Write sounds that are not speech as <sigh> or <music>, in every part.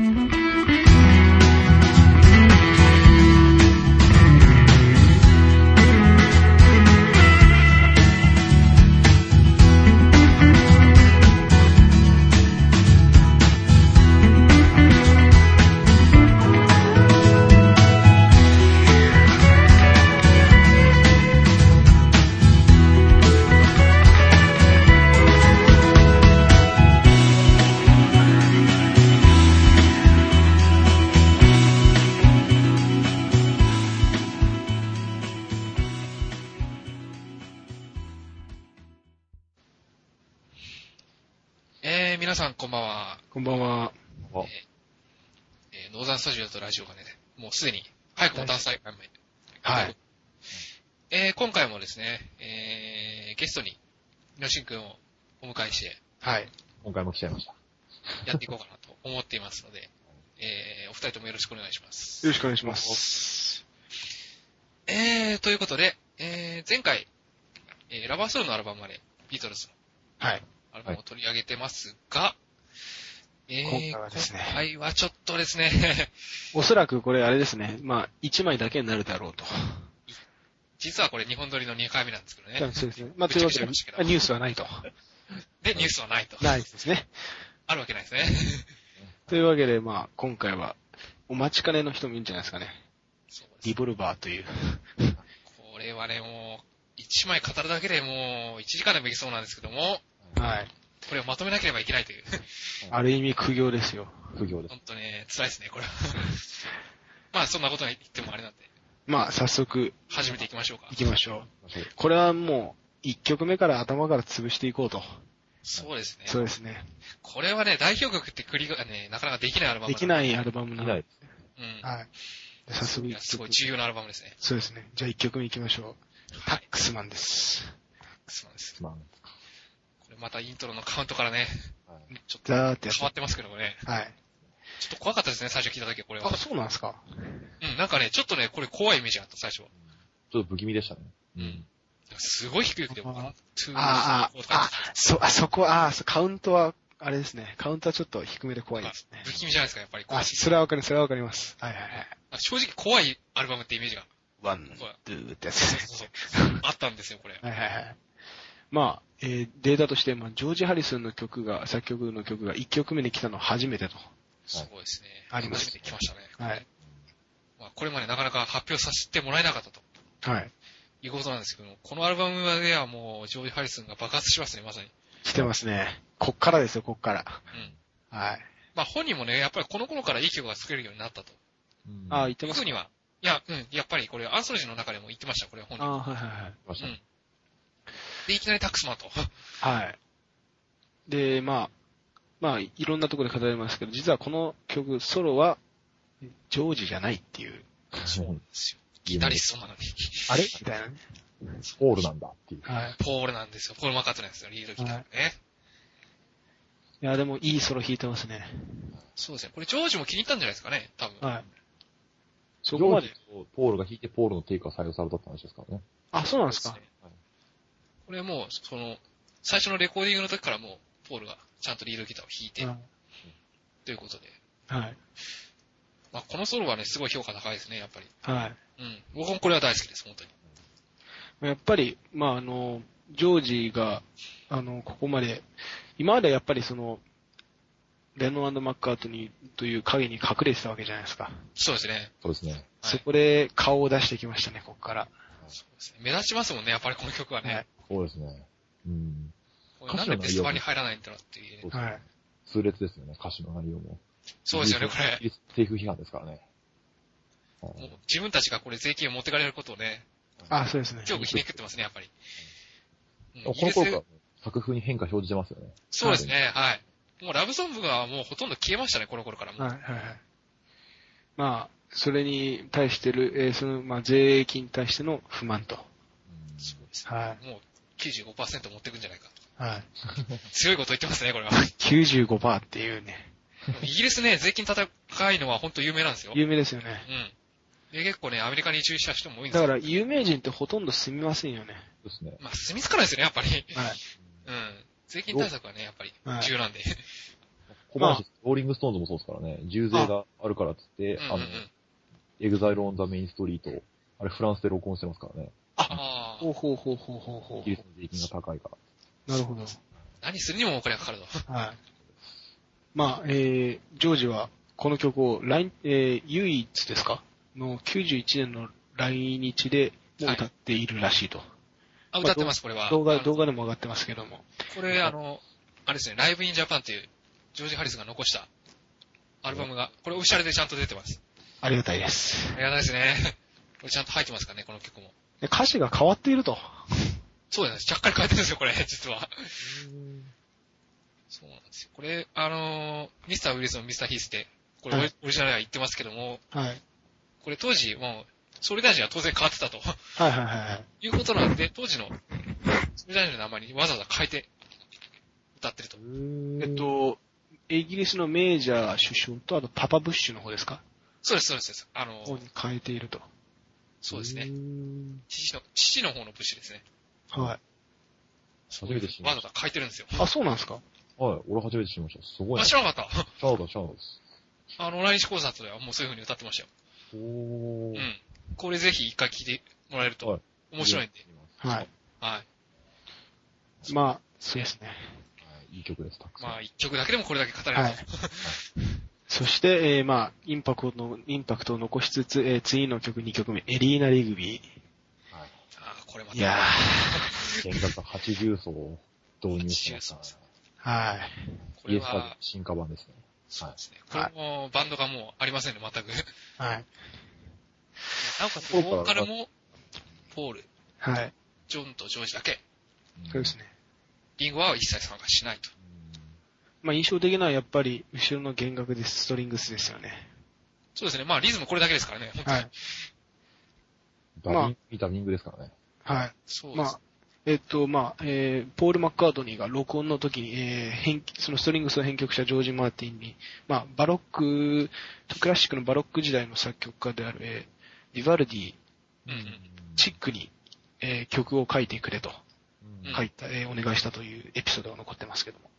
えですね、えー、ゲストに、みのしんくんをお迎えして、はい。今回も来ちゃいました。やっていこうかなと思っていますので、<laughs> えー、お二人ともよろしくお願いします。よろしくお願いします。えー、ということで、えー、前回、えー、ラバーソウルのアルバムまで、ビートルズのはい。アルバムを取り上げてますが、えー、今回はですね今回はちょっとですね、おそらくこれあれですね。まあ、1枚だけになるだろうと。実はこれ日本撮りの2回目なんですけどね。そうですね。まあ、というわけで、ニュースはないと。で、ニュースはないと。ないですね。あるわけないですね。<laughs> というわけで、まあ、今回は、お待ちかねの人もいるんじゃないですかね。そうですリボルバーという。これはね、もう、1枚語るだけでもう、1時間でもいけそうなんですけども、はい。これをまとめなければいけないという。ある意味苦行ですよ。苦行です。本当ね、辛いですね、これは。まあ、そんなことに言ってもあれなんで、まあ、早速、始めていきましょうか行。きましょう。これはもう、1曲目から頭から潰していこうと。そうですね。そうですね。これはね、代表曲って繰りがね、なかなかできないアルバムできい。ないアルバムなので。いない。うん。はい。早速いや1曲。すごい重要なアルバムですね。そうですね。じゃあ1曲目行きましょう。タはい。ックスマンです。そうです。すまん。これまたイントロのカウントからね、はいちょっと変わってますけどもね。はい。ちょっと怖かったですね、最初聞いた時はこれはあ、。そうなんですかうん、なんかね、ちょっとね、これ怖いイメージがあった、最初。ちょっと不気味でしたね。うん。すごい低いで、あートゥーあーあー、あそ、<laughs> あ、そこ、あ、そカウントは、あれですね。カウントはちょっと低めで怖いですね。不気味じゃないですか、やっぱり。あ、それはわかります、それはわかります。はいはいはい。正直怖いアルバムってイメージが one, two ってやつそうですそうね。そうあったんですよ、これ。はいはいはい。まあ、えーデータとして、まあ、ジョージ・ハリスンの曲が、作曲の曲が1曲目に来たのは初めてと。すごいですね。あります初めて来ましたね。はい。まあ、これまでなかなか発表させてもらえなかったとはい。いうことなんですけども、このアルバムではもう、ジョージ・ハリスンが爆発しますね、まさに。来てますね。こっからですよ、こっから。うん。はい。まあ、本人もね、やっぱりこの頃からいい曲が作れるようになったと。うんあ、言ってますには、いや、うん、やっぱりこれ、アンソロジーの中でも言ってました、これ本人。あはいはいはい。うん。で、いきなりタックスマンと。はい。で、まあ、まあ、いろんなところで語られますけど、実はこの曲、ソロは、ジョージじゃないっていう、そうなんですよ。ギタリストなのに。あれ？みたいなね。ホールなんだっていう。はい。ポールなんですよ。ポール・マカートなんですよ、リードギターのね。いや、でもいいソロ弾いてますね。そうですね。これ、ジョージも気に入ったんじゃないですかね、多分。はい。ジそこまでョージ。とポールが弾いて、ポールのテイクが採用されたって話ですからね。あ、そうなんですかそうねこれもう、その、最初のレコーディングの時からもう、ポールがちゃんとリードギターを弾いて、うんということで。はい。まあ、このソロはね、すごい評価高いですね、やっぱり。はい。うん。僕もこれは大好きです、本当に。やっぱり、まあ、あの、ジョージが、あの、ここまで、今までやっぱりその、レノマッカートニーという影に隠れてたわけじゃないですか。そうですね。そうですね。はいそこで顔を出してきましたね、ここから。そうですね。目立ちますもんね、やっぱりこの曲はね。はいそうですね。うん。これなんでベスに入らないんだろうっていう。はい。痛烈ですよね、歌詞の内容も。そうですよね、これ。れ。テイク批判ですからね。はもうい自分たちがこれ税金を持ってかれることをね、あ、そうですね。強くひねくってますね、やっぱり。うんこの頃から作風に変化表示してますよね。そうですね、はい。もうラブソングがもうほとんど消えましたね、この頃からもう。はい、はい、はい。まあ、それに対してる、えーその、まあ、税金に対しての不満と。うんそうですねはもう95%持ってくんじゃないか。はい。<laughs> 強いこと言ってますね、これは。95%っていうね、イギリスね、税金高いのは本当有名なんですよ。有名ですよね。うん。で、結構ね、アメリカに移住した人も多いんですよ。だから、有名人ってほとんど住みませんよね。そうですね。まあ、住み着かないですよね、やっぱり。はい。<laughs> うん。税金対策はね、やっぱりはい重要なんで。<laughs> 小林、ローリングストーンズもそうですからね、重税があるからっつって、あのうんうんうん、 Exile on the Main Street、あれフランスで録音してますからね。ああほうほうほうほうほうほイギリスの税金が高いから。う。なるほど。何するにもお金がかかると。はい。まあ、えー、ジョージはこの曲を来、えー、唯一ですか？の91年の来日でもう歌っているらしいと。あ、歌ってます、これは。動画、動画でも上がってますけども。これ、あの、あれですね、ライブインジャパンっていう、ジョージ・ハリスが残したアルバムが、これオフィシャルでちゃんと出てます。ありがたいです。ありがたいですね。<laughs> これちゃんと入ってますからね、この曲も。で歌詞が変わっていると。そうですね、ちゃっかり変えてるんですよ、これ、<laughs> 実は。そうなんですよ。これ、あのーミスター・ウィルソン、ミスター・ヒースって、これオリ,、はいオリジナルでは言ってますけども、はい。これ当時、もう、総理大臣は当然変わってたとはいはいはいはい。いうことなんで、当時の総理大臣の名前にわざわざ変えて歌ってると。えっと、イギリスのメージャー首相と、あとパパブッシュの方ですか？そうです、そうですそうです。あの方に変えていると。そうですね。ね。父の、父の方のブッシュですね。はい。初めて知りましわざわざ変えてるんですよ。あ、そうなんですか？た。はい、俺初めて知りました。すごいあ、な。知らなかった。シャーだ、シャーです。あの、来日コンサートではもうそういう風に歌ってましたよ。おー。うん。これぜひ一回聴いてもらえるとはい面白いんで。はい。はい。まあ、そうですね。はいいい曲です、たくさん。まあ、一曲だけでもこれだけ語れると。はい。<laughs> そして、えー、まあ、インパクトの、インパクトを残しつつ、えー、次の曲2曲目、エリーナ・リグビはい。ああ、これまー。た。いや原価80層を導入しましたはい。これイエスタでは、進化版ですね。そうですね。これもバンドがもうありませんね、全く。はい。なおかつ、ボーカルも、ポール、はい。ジョンとジョージだけ。そうですね。リンゴは一切参加しないと。まあ、印象的なのはやっぱり、後ろの弦楽です、ストリングスですよね。そうですね。まあ、リズムこれだけですからね、本当に。はい。ダビング、いいダビングですからね。はい。そうです。まあ、えっと、まあ、えー、ポール・マッカートニーが録音の時に、えー、編、そのストリングスを編曲したジョージ・マーティンに、まあ、バロック、クラシックのバロック時代の作曲家である、えー、ビバルディ、うんうん。チックに、えー、曲を書いてくれと、うん書いた、えー、お願いしたというエピソードが残ってますけども。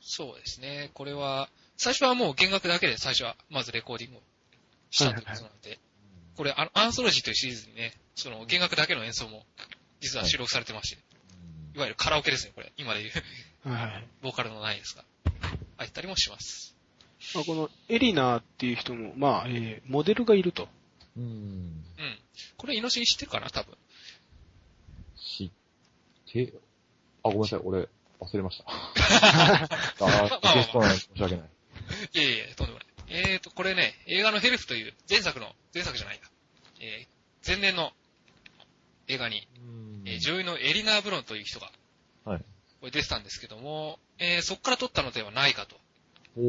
そうですね。これは、最初はもう弦楽だけで最初はまずレコーディングをしたということなんで、これあの、アンソロジーというシリーズにね、その弦楽だけの演奏も実は収録されてまして、いわゆるカラオケですね、これ。今で言う、はいはい。ボーカルのないですが。入ったりもします。まあ、このエリナーっていう人も、まあ、えー、モデルがいると。うん。うん。これ、イノシン知ってるかな多分。知って、あ、ごめんなさい、俺、忘れました。<laughs> あー、ゲストなのに申し訳ない。いえいえ、とんでもない。えーと、これね、映画のヘルプという前作の、前作じゃないか。えー、前年の映画に、えー女優のエリナー・ブロンという人が、はい。これ出てたんですけども、えー、そこから撮ったのではないかとおー。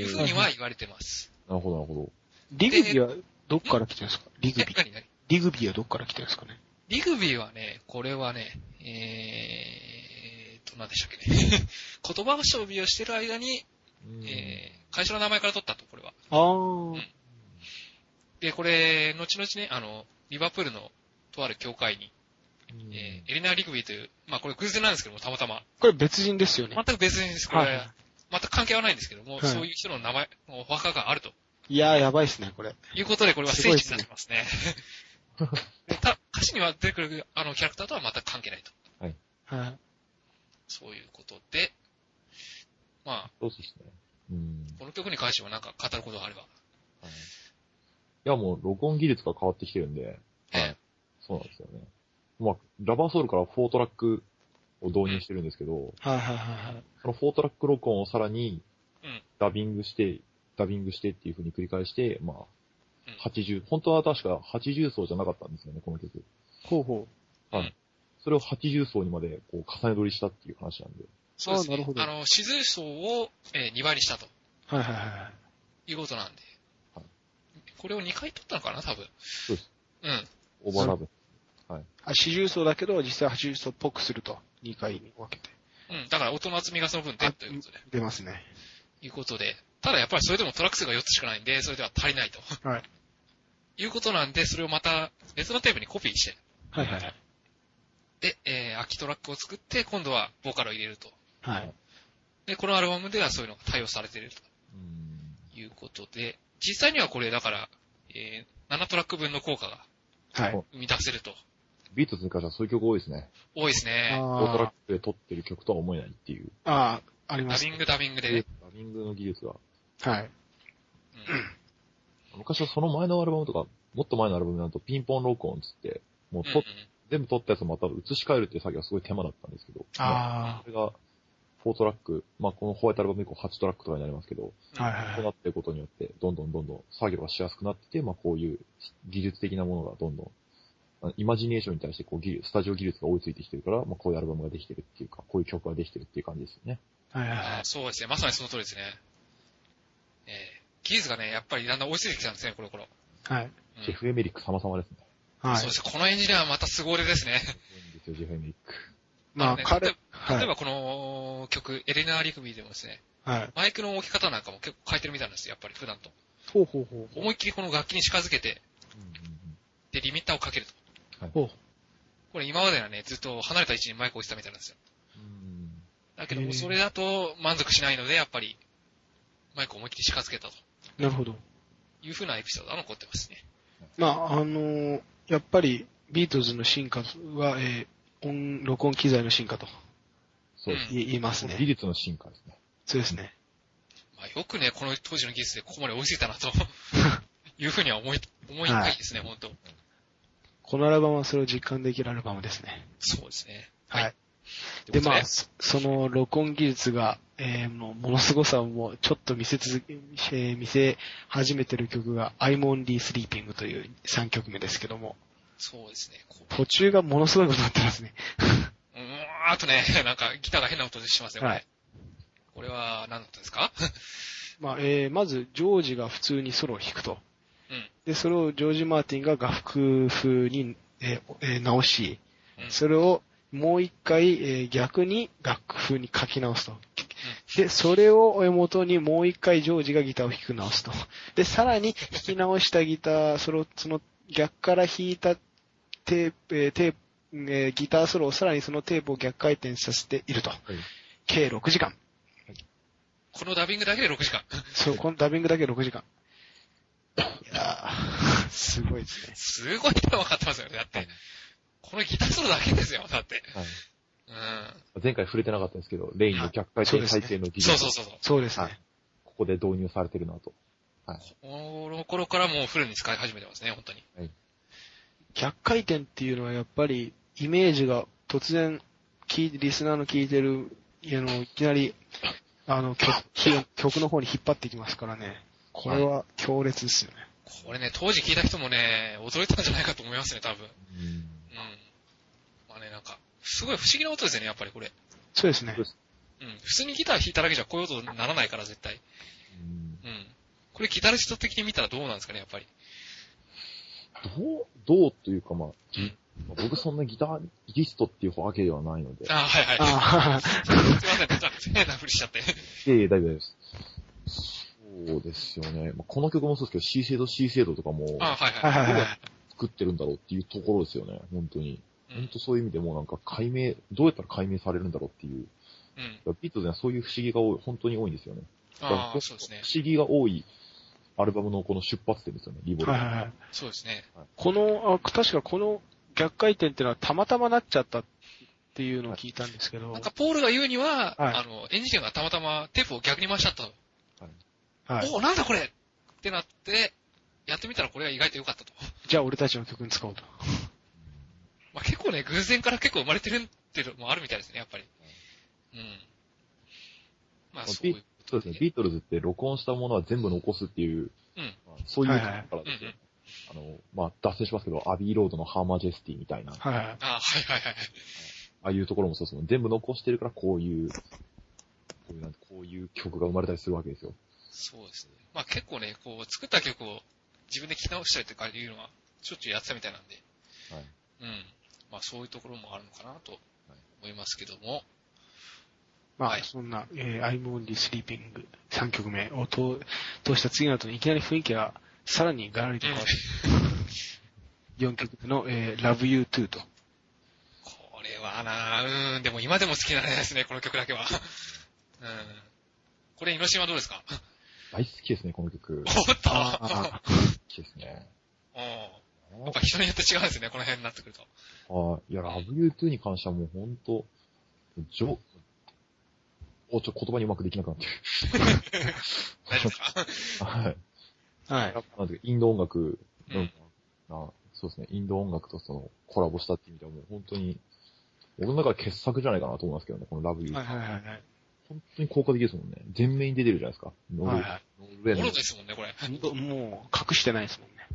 いうふうには言われてます。なるほど、なるほど。リグビーはどっから来てるんですか？リグえ、ビー。リグビーはどっから来てるんですかね？リグビーはね、これはね、えーと、何でしたっけね。<laughs> 言葉遊びをしてる間に、えー、会社の名前から取ったと、これは。あー。で、これ、後々ね、あの、リバプールのとある教会に、うんえーエリナー・リグビーという、まあこれ偶然なんですけども、たまたま。これ別人ですよね。全く別人です。これ、はい全く関係はないんですけども、はいそういう人の名前、お墓があるといやー、やばいっすね、これ。いうことで、これは聖地になってますね。<laughs> でた歌詞には出てくるあのキャラクターとは全く関係ないと。はい。そういうことで、まあ、そうですね。うん。この曲に関してはなんか語ることがあれば。はいいや、もう、録音技術が変わってきてるんで、はいええ。そうなんですよね。まあ、ラバーソウルから4トラックを導入してるんですけど、はいはいはいはい。その4トラック録音をさらにうん、ダビングして、ダビングしてっていう風に繰り返して、まうんあ、80、本当は確か80層じゃなかったんですよね、この曲。ほうほそれを80層にまでこう重ね取りしたっていう話なんで。そうですね。あなるほどあの、静層を、え2倍にしたとう。はいはいはい。いうことなんで。はいこれを2回取ったのかな、多分。そうです。うん。オーバーラブ。あ、四重奏だけど、実際八重奏っぽくすると。2回に分けて。うん。だから音の厚みがその分出るということで。出ますね。いうことで。ただやっぱりそれでもトラック数が4つしかないんで、それでは足りないと。はい。いうことなんで、それをまた別のテープにコピーして、はいはいはい。で、えー、空きトラックを作って、今度はボーカルを入れると。はい。で、このアルバムではそういうのが対応されているうん。ということで、実際にはこれだから、えー、7トラック分の効果がはい。生み出せると。ビートルズに関してはそういう曲多いですね。多いですね。オートラッあクで撮ってる曲とは思えないっていう。あ、ああ、ありますダビ。ングダビングでね。ダビングの技術が。はい。うん昔はその前のアルバムとか、もっと前のアルバムだとピンポン録音つって、もううんと、全部撮ったやつをまた移し替えるっていう作業はすごい手間だったんですけど。あそれが、4トラック、まあこのホワイトアルバム以降8トラックとかになりますけど、あ、はいはいはい。そうなっていくことによって、どんどんどんどん作業がしやすくなってて、まあこういう技術的なものがどんどん、あイマジネーションに対してこう技術、スタジオ技術が追いついてきてるから、まあこういうアルバムができてるっていうか、こういう曲ができてるっていう感じですよね。はいはいあーそうですね。まさにその通りですね。えー、技術がね、やっぱりだんだん追いついてきたんですね、この頃。はい。うんジェフ・エメリック様々ですね。はいそう。ですね。このエンジニアはまた凄腕ですね。いいんですよ、ジェフ・エメリック。まあ、ね彼例え、ばこの曲、エレナー・リクビーでもですね、はい。マイクの置き方なんかも結構変えてるみたいなんですよ、やっぱり普段と。ほうほうほうほ思いっきりこの楽器に近づけて、で、リミッターをかけると。う。ほう。これ今まではね、ずっと離れた位置にマイクを置いてたみたいなんですよ。うんだけども、それだと満足しないので、やっぱり、マイクを思いっきり近づけたとなるほど。いう風なエピソードが残ってますね。まあ、あのーやっぱり、ビートルズの進化は、えー音、録音機材の進化とそうです。言い言いますね。技術の進化ですね。そうですね。まあ、よくね、この当時の技術でここまで追いついたなと <laughs> いう風には思い、思いたいですね、本当このアルバムはそれを実感できるアルバムですね。そうですね。はい。とで、まあ、そその録音技術が、えーもうものすごさをもうちょっと見せ続け、えー見せ始めてる曲が I'm Only Sleeping という3曲目ですけども、そうですね。途中がものすごいことになってますね。うーん、あとね、<laughs> なんかギターが変な音しますよ、これ。はいこれは何だったんですか？<laughs> まあ、えーまず、ジョージが普通にソロを弾くと。うん。で、それをジョージ・マーティンが楽譜風に、えーえー直し、うん。それをもう一回、えー逆に楽譜に書き直すと。で、それを元にもう一回ジョージがギターを弾き直すと。で、さらに弾き直したギター、その、その逆から弾いたテープ、えーテープ、えーギターソロをさらにそのテープを逆回転させていると。計6時間。このダビングだけで6時間。そう、このダビングだけ6時間。いやー、すごいですね。すごい手間かかってますよね、だって。このギターソロだけですよ、だって。はい。うん。前回触れてなかったんですけど、レインの逆回転回転の技術。そうそうそうそう。そうですね。はいここで導入されてるなと。はい。この頃からもうフルに使い始めてますね、本当に。逆回転っていうのはやっぱりイメージが突然聞いリスナーの聞いてる、あの、いきなり、あの、曲ひ曲の方に引っ張ってきますからね。これは強烈ですよね。これね、当時聞いた人もね、驚いたんじゃないかと思いますね、多分。うんうん。まあね、なんか、すごい不思議な音ですよね、やっぱりこれ。そうですねそう。ん。普通にギター弾いただけじゃこういう音にならないから、絶対。うんうん。これギタリスト的に見たらどうなんですかね、やっぱり。どう、どうというかまあ、僕そんなギタリストっていうわけではないので、あはいはい。あすいません、変なふりしちゃって。ええ大丈夫です。そうですよね。まあ、この曲もそうですけど、C 制度 C 制度とかもあはいあ、は。はいいはいはい。作ってるんだろうっていうところですよね。本当に。本うん。当そういう意味でもうなんか解明、どうやったら解明されるんだろうっていう。うん。ビートルズにはそういう不思議が多い、本当に多いんですよね。ああ、そうですね。不思議が多いアルバムのこの出発点ですよね、リボル。はいはいはい。そうですね。この、あ確かこの逆回転っていうのはたまたまなっちゃったっていうのを聞いたんですけど。なんか、ポールが言うには、はいあの、エンジニアがたまたまテープを逆に回しちゃったと。はい。おなんだこれってなって、やってみたらこれが意外と良かったと。じゃあ俺たちの曲に使おうと。<laughs> まあ、結構ね、偶然から結構生まれてるっていうのもあるみたいですね、やっぱり。うん。まあ、そういう。そうですね、ビートルズって録音したものは全部残すっていう、うんまあそういうはいはいからですよ。うんあの、まあ、脱線しますけど、アビーロードのハーマジェスティみたいな、あはいはい。あはいはいはい。あいうところもそうですもん。全部残してるから、こういう、こういうなんてこういう曲が生まれたりするわけですよ。そうですね。まあ結構ね、こう、作った曲を自分で聴き直したりとかいうのは、しょっちゅうやってたみたいなんで、はい。うん。まあそういうところもあるのかなと思いますけども、まあ、はいそんな、えー、I'm Only Sleeping 3曲目を通通した次の後にいきなり雰囲気がさらにガラリと変わって、4曲目の、えー、Love You Too と。これはなうーん、でも今でも好きなんですね、この曲だけは。うん。これ、猪島どうですか？大好きですね、この曲。おっとあ好きですね。うん。やっぱ人によって違うんですね、この辺になってくると。あいや、ラブユー2に関してはもうほんと、じょ、お、ちょ、言葉にうまくできなくなってる。<laughs> 大丈夫ですか？<laughs> はい。はい。なんていうか、インド音楽の、うんあそうですね、インド音楽とそのコラボしたっていう意味ではもう本当に、僕の中で傑作じゃないかなと思いますけどね、このラブユー。はいはいはいはい。本当に効果的ですもんね。全面に出てるじゃないですか。ノル,、はいはいノルウェーですもんね、これ。ほんともう、隠してないですもんね。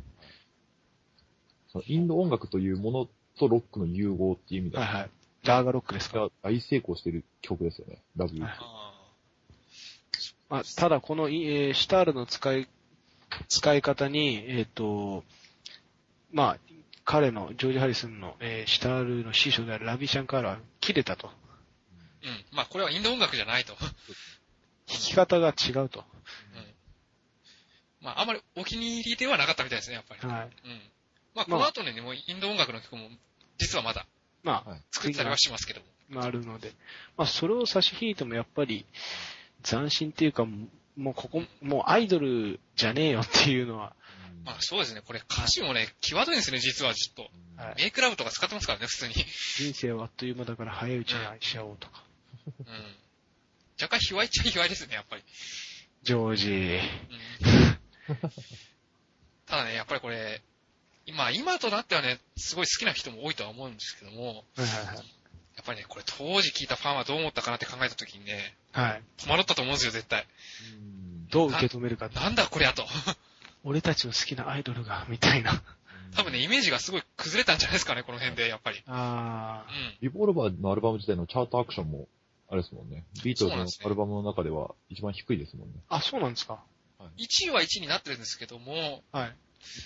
そのインド音楽というものとロックの融合っていう意味では、はいはい。ラーガロックですか？が大成功している曲ですよね、ラブユー。まあ、ただこの、いえーシタールの使い、使い方に、えっ、と、まあ、彼の、ジョージ・ハリスンの、えーシタールの師匠であるラビ・シャンカールは切れたと。ーうん。まあ、これはインド音楽じゃないと。弾き方が違うと。うん。まあ、あんまりお気に入りではなかったみたいですね、やっぱり。はい。うん。まあ、この後にもインド音楽の曲も、実はまだまあ、はい作ったりはしますけども。まああるので。まあ、それを差し引いてもやっぱり、斬新っていうか、もうここ、もうアイドルじゃねえよっていうのは、まあ、そうですね。これ歌詞もね、際どいんですね、実はちょっと。はいメイクラブとか使ってますからね、普通に。人生はあっという間だから早いうちに愛し合おうとか。うん。若干卑猥っちゃ卑猥ですね、やっぱり。ジョージ。うん。<laughs> ただね、やっぱりこれ、今、今となってはね、すごい好きな人も多いとは思うんですけども、はいはいはい。やっぱりね、これ当時聞いたファンはどう思ったかなって考えた時にね、はい。戸惑ったと思うんですよ、絶対。うんどう受け止めるか。なんだこりゃと。俺たちの好きなアイドルが、みたいな。<laughs> 多分ね、イメージがすごい崩れたんじゃないですかね、この辺で、やっぱり。あうん。リボルバーのアルバム自体のチャートアクションも、あれですもんね。ビートルズのアルバムの中では一番低いですもんね。あ。あ、そうなんですか。1位は1位になってるんですけども、はい。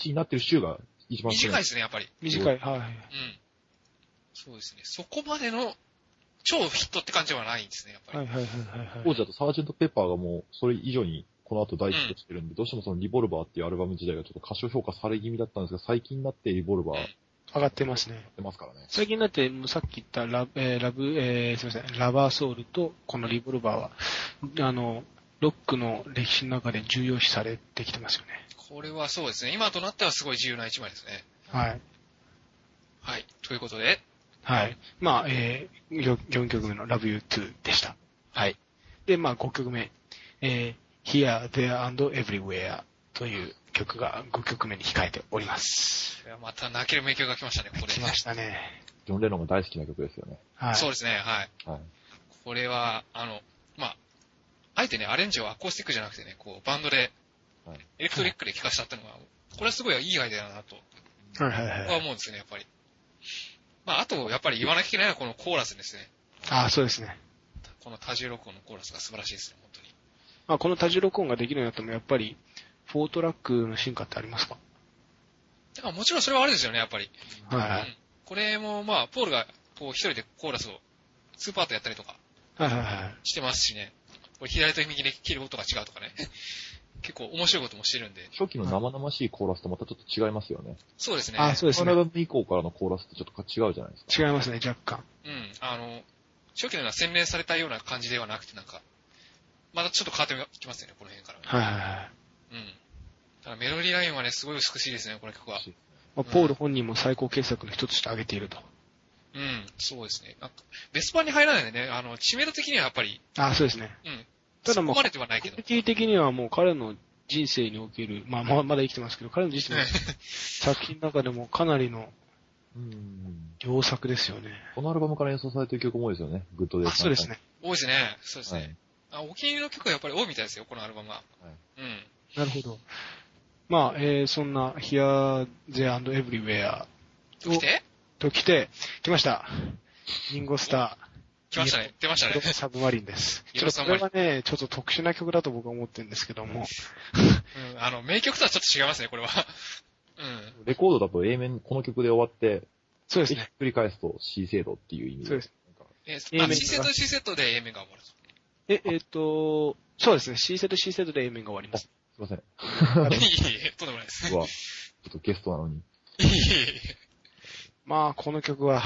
1位になってる週が短いですね、やっぱり。短い。はい。うん。そうですね。そこまでの超ヒットって感じはないんですね、やっぱり。はいはいはいはいはい。当時だとサージェント・ペッパーがもう、それ以上にこの後大ヒットしてるんで、どうしてもそのリボルバーっていうアルバム自体がちょっと過小評価され気味だったんですが、最近になってリボルバーや上がってますね。ってますからね。最近になって、もうさっき言ったラブ、えーラブ、えーすみません、ラバーソウルとこのリボルバーは、あの、ロックの歴史の中で重要視されてきてますよね。これはそうですね。今となってはすごい自由な一枚ですね。はい。はい。ということで、はい。まあ、えー、4, 4曲目の Love You Too でした。はい。で、まあ、5曲目、えー、Here, There and Everywhere という曲が5曲目に控えております。また泣ける名曲が来ましたね、ここで。来ましたね。ジョン・レノンが大好きな曲ですよね。はい。そうですね、はい。はい。これは、あの、まあ、あえてね、アレンジをアコースティックじゃなくてね、こう、バンドではい、エレクトリックで聴かせたってのが、これはすごいいいアイデアだなと、はいはい僕は。はい思うんですよね、やっぱり。まあ、あと、やっぱり言わなきゃいけないのはこのコーラスですね。ああ、そうですね。この多重録音のコーラスが素晴らしいですね、本当に。まあ、この多重録音ができるようになっても、やっぱり、フォートラックの進化ってありますか？だからもちろんそれはあれですよね、やっぱり。はいはい。うんこれも、まあ、ポールが、こう、一人でコーラスを、2パートやったりとかはいはいはい。してますしね。これ左と右で切る音が違うとかね。結構面白いこともしてるんで。初期の生々しいコーラスとまたちょっと違いますよね。そうですね。あそうですね。このアルバム以降からのコーラスってちょっと違うじゃないですか。違いますね、若干。うん。あの、初期のような洗練されたような感じではなくて、なんか、またちょっと変わってきますよね、この辺から。はいはいはい。うん。ただメロディーラインはね、すごい美しいですね、この曲は。まあ、ポール本人も最高傑作の一つとして挙げていると。うん、そうですね。なんか、ベスパーに入らないでね、あの、知名度的にはやっぱり、ああ、そうですね。うん。ただもうそこまでではないけどコミュ。ニティ的にはもう彼の人生における、まあ、まあまだ生きてますけど、彼の人生の作品の中でもかなりのうん。良作ですよね。このアルバムから演奏されてる曲も多いですよね。 Good Day あ、そうです。ね。多いですね。そうですはね。い。あお気に入りの曲がやっぱり多いみたいですよ、このアルバムは。はいうん。なるほど。まあ、えー、そんな Here, There and Everywhere と来て？と来て、来ました。リンゴ・スター来ましたね。出ましたー、ね。 Submarine です。 Yellow Submarine これはね、ちょっと特殊な曲だと僕は思ってるんですけども、うん。あの、名曲とはちょっと違いますね、これは。うん。レコードだと A 面、この曲で終わって、ひっそうですね。くり返すと C 制度っていう意味で。そうですなんかえ、A あ、面 C セット C セットで A 面が終わると。え、えっ、と、そうですね。C セット C セットで A 面が終わります。すいません。いえいえ、とんでもないです。うわ、ちょっとゲストなのに。いえいえ。まあ、この曲は、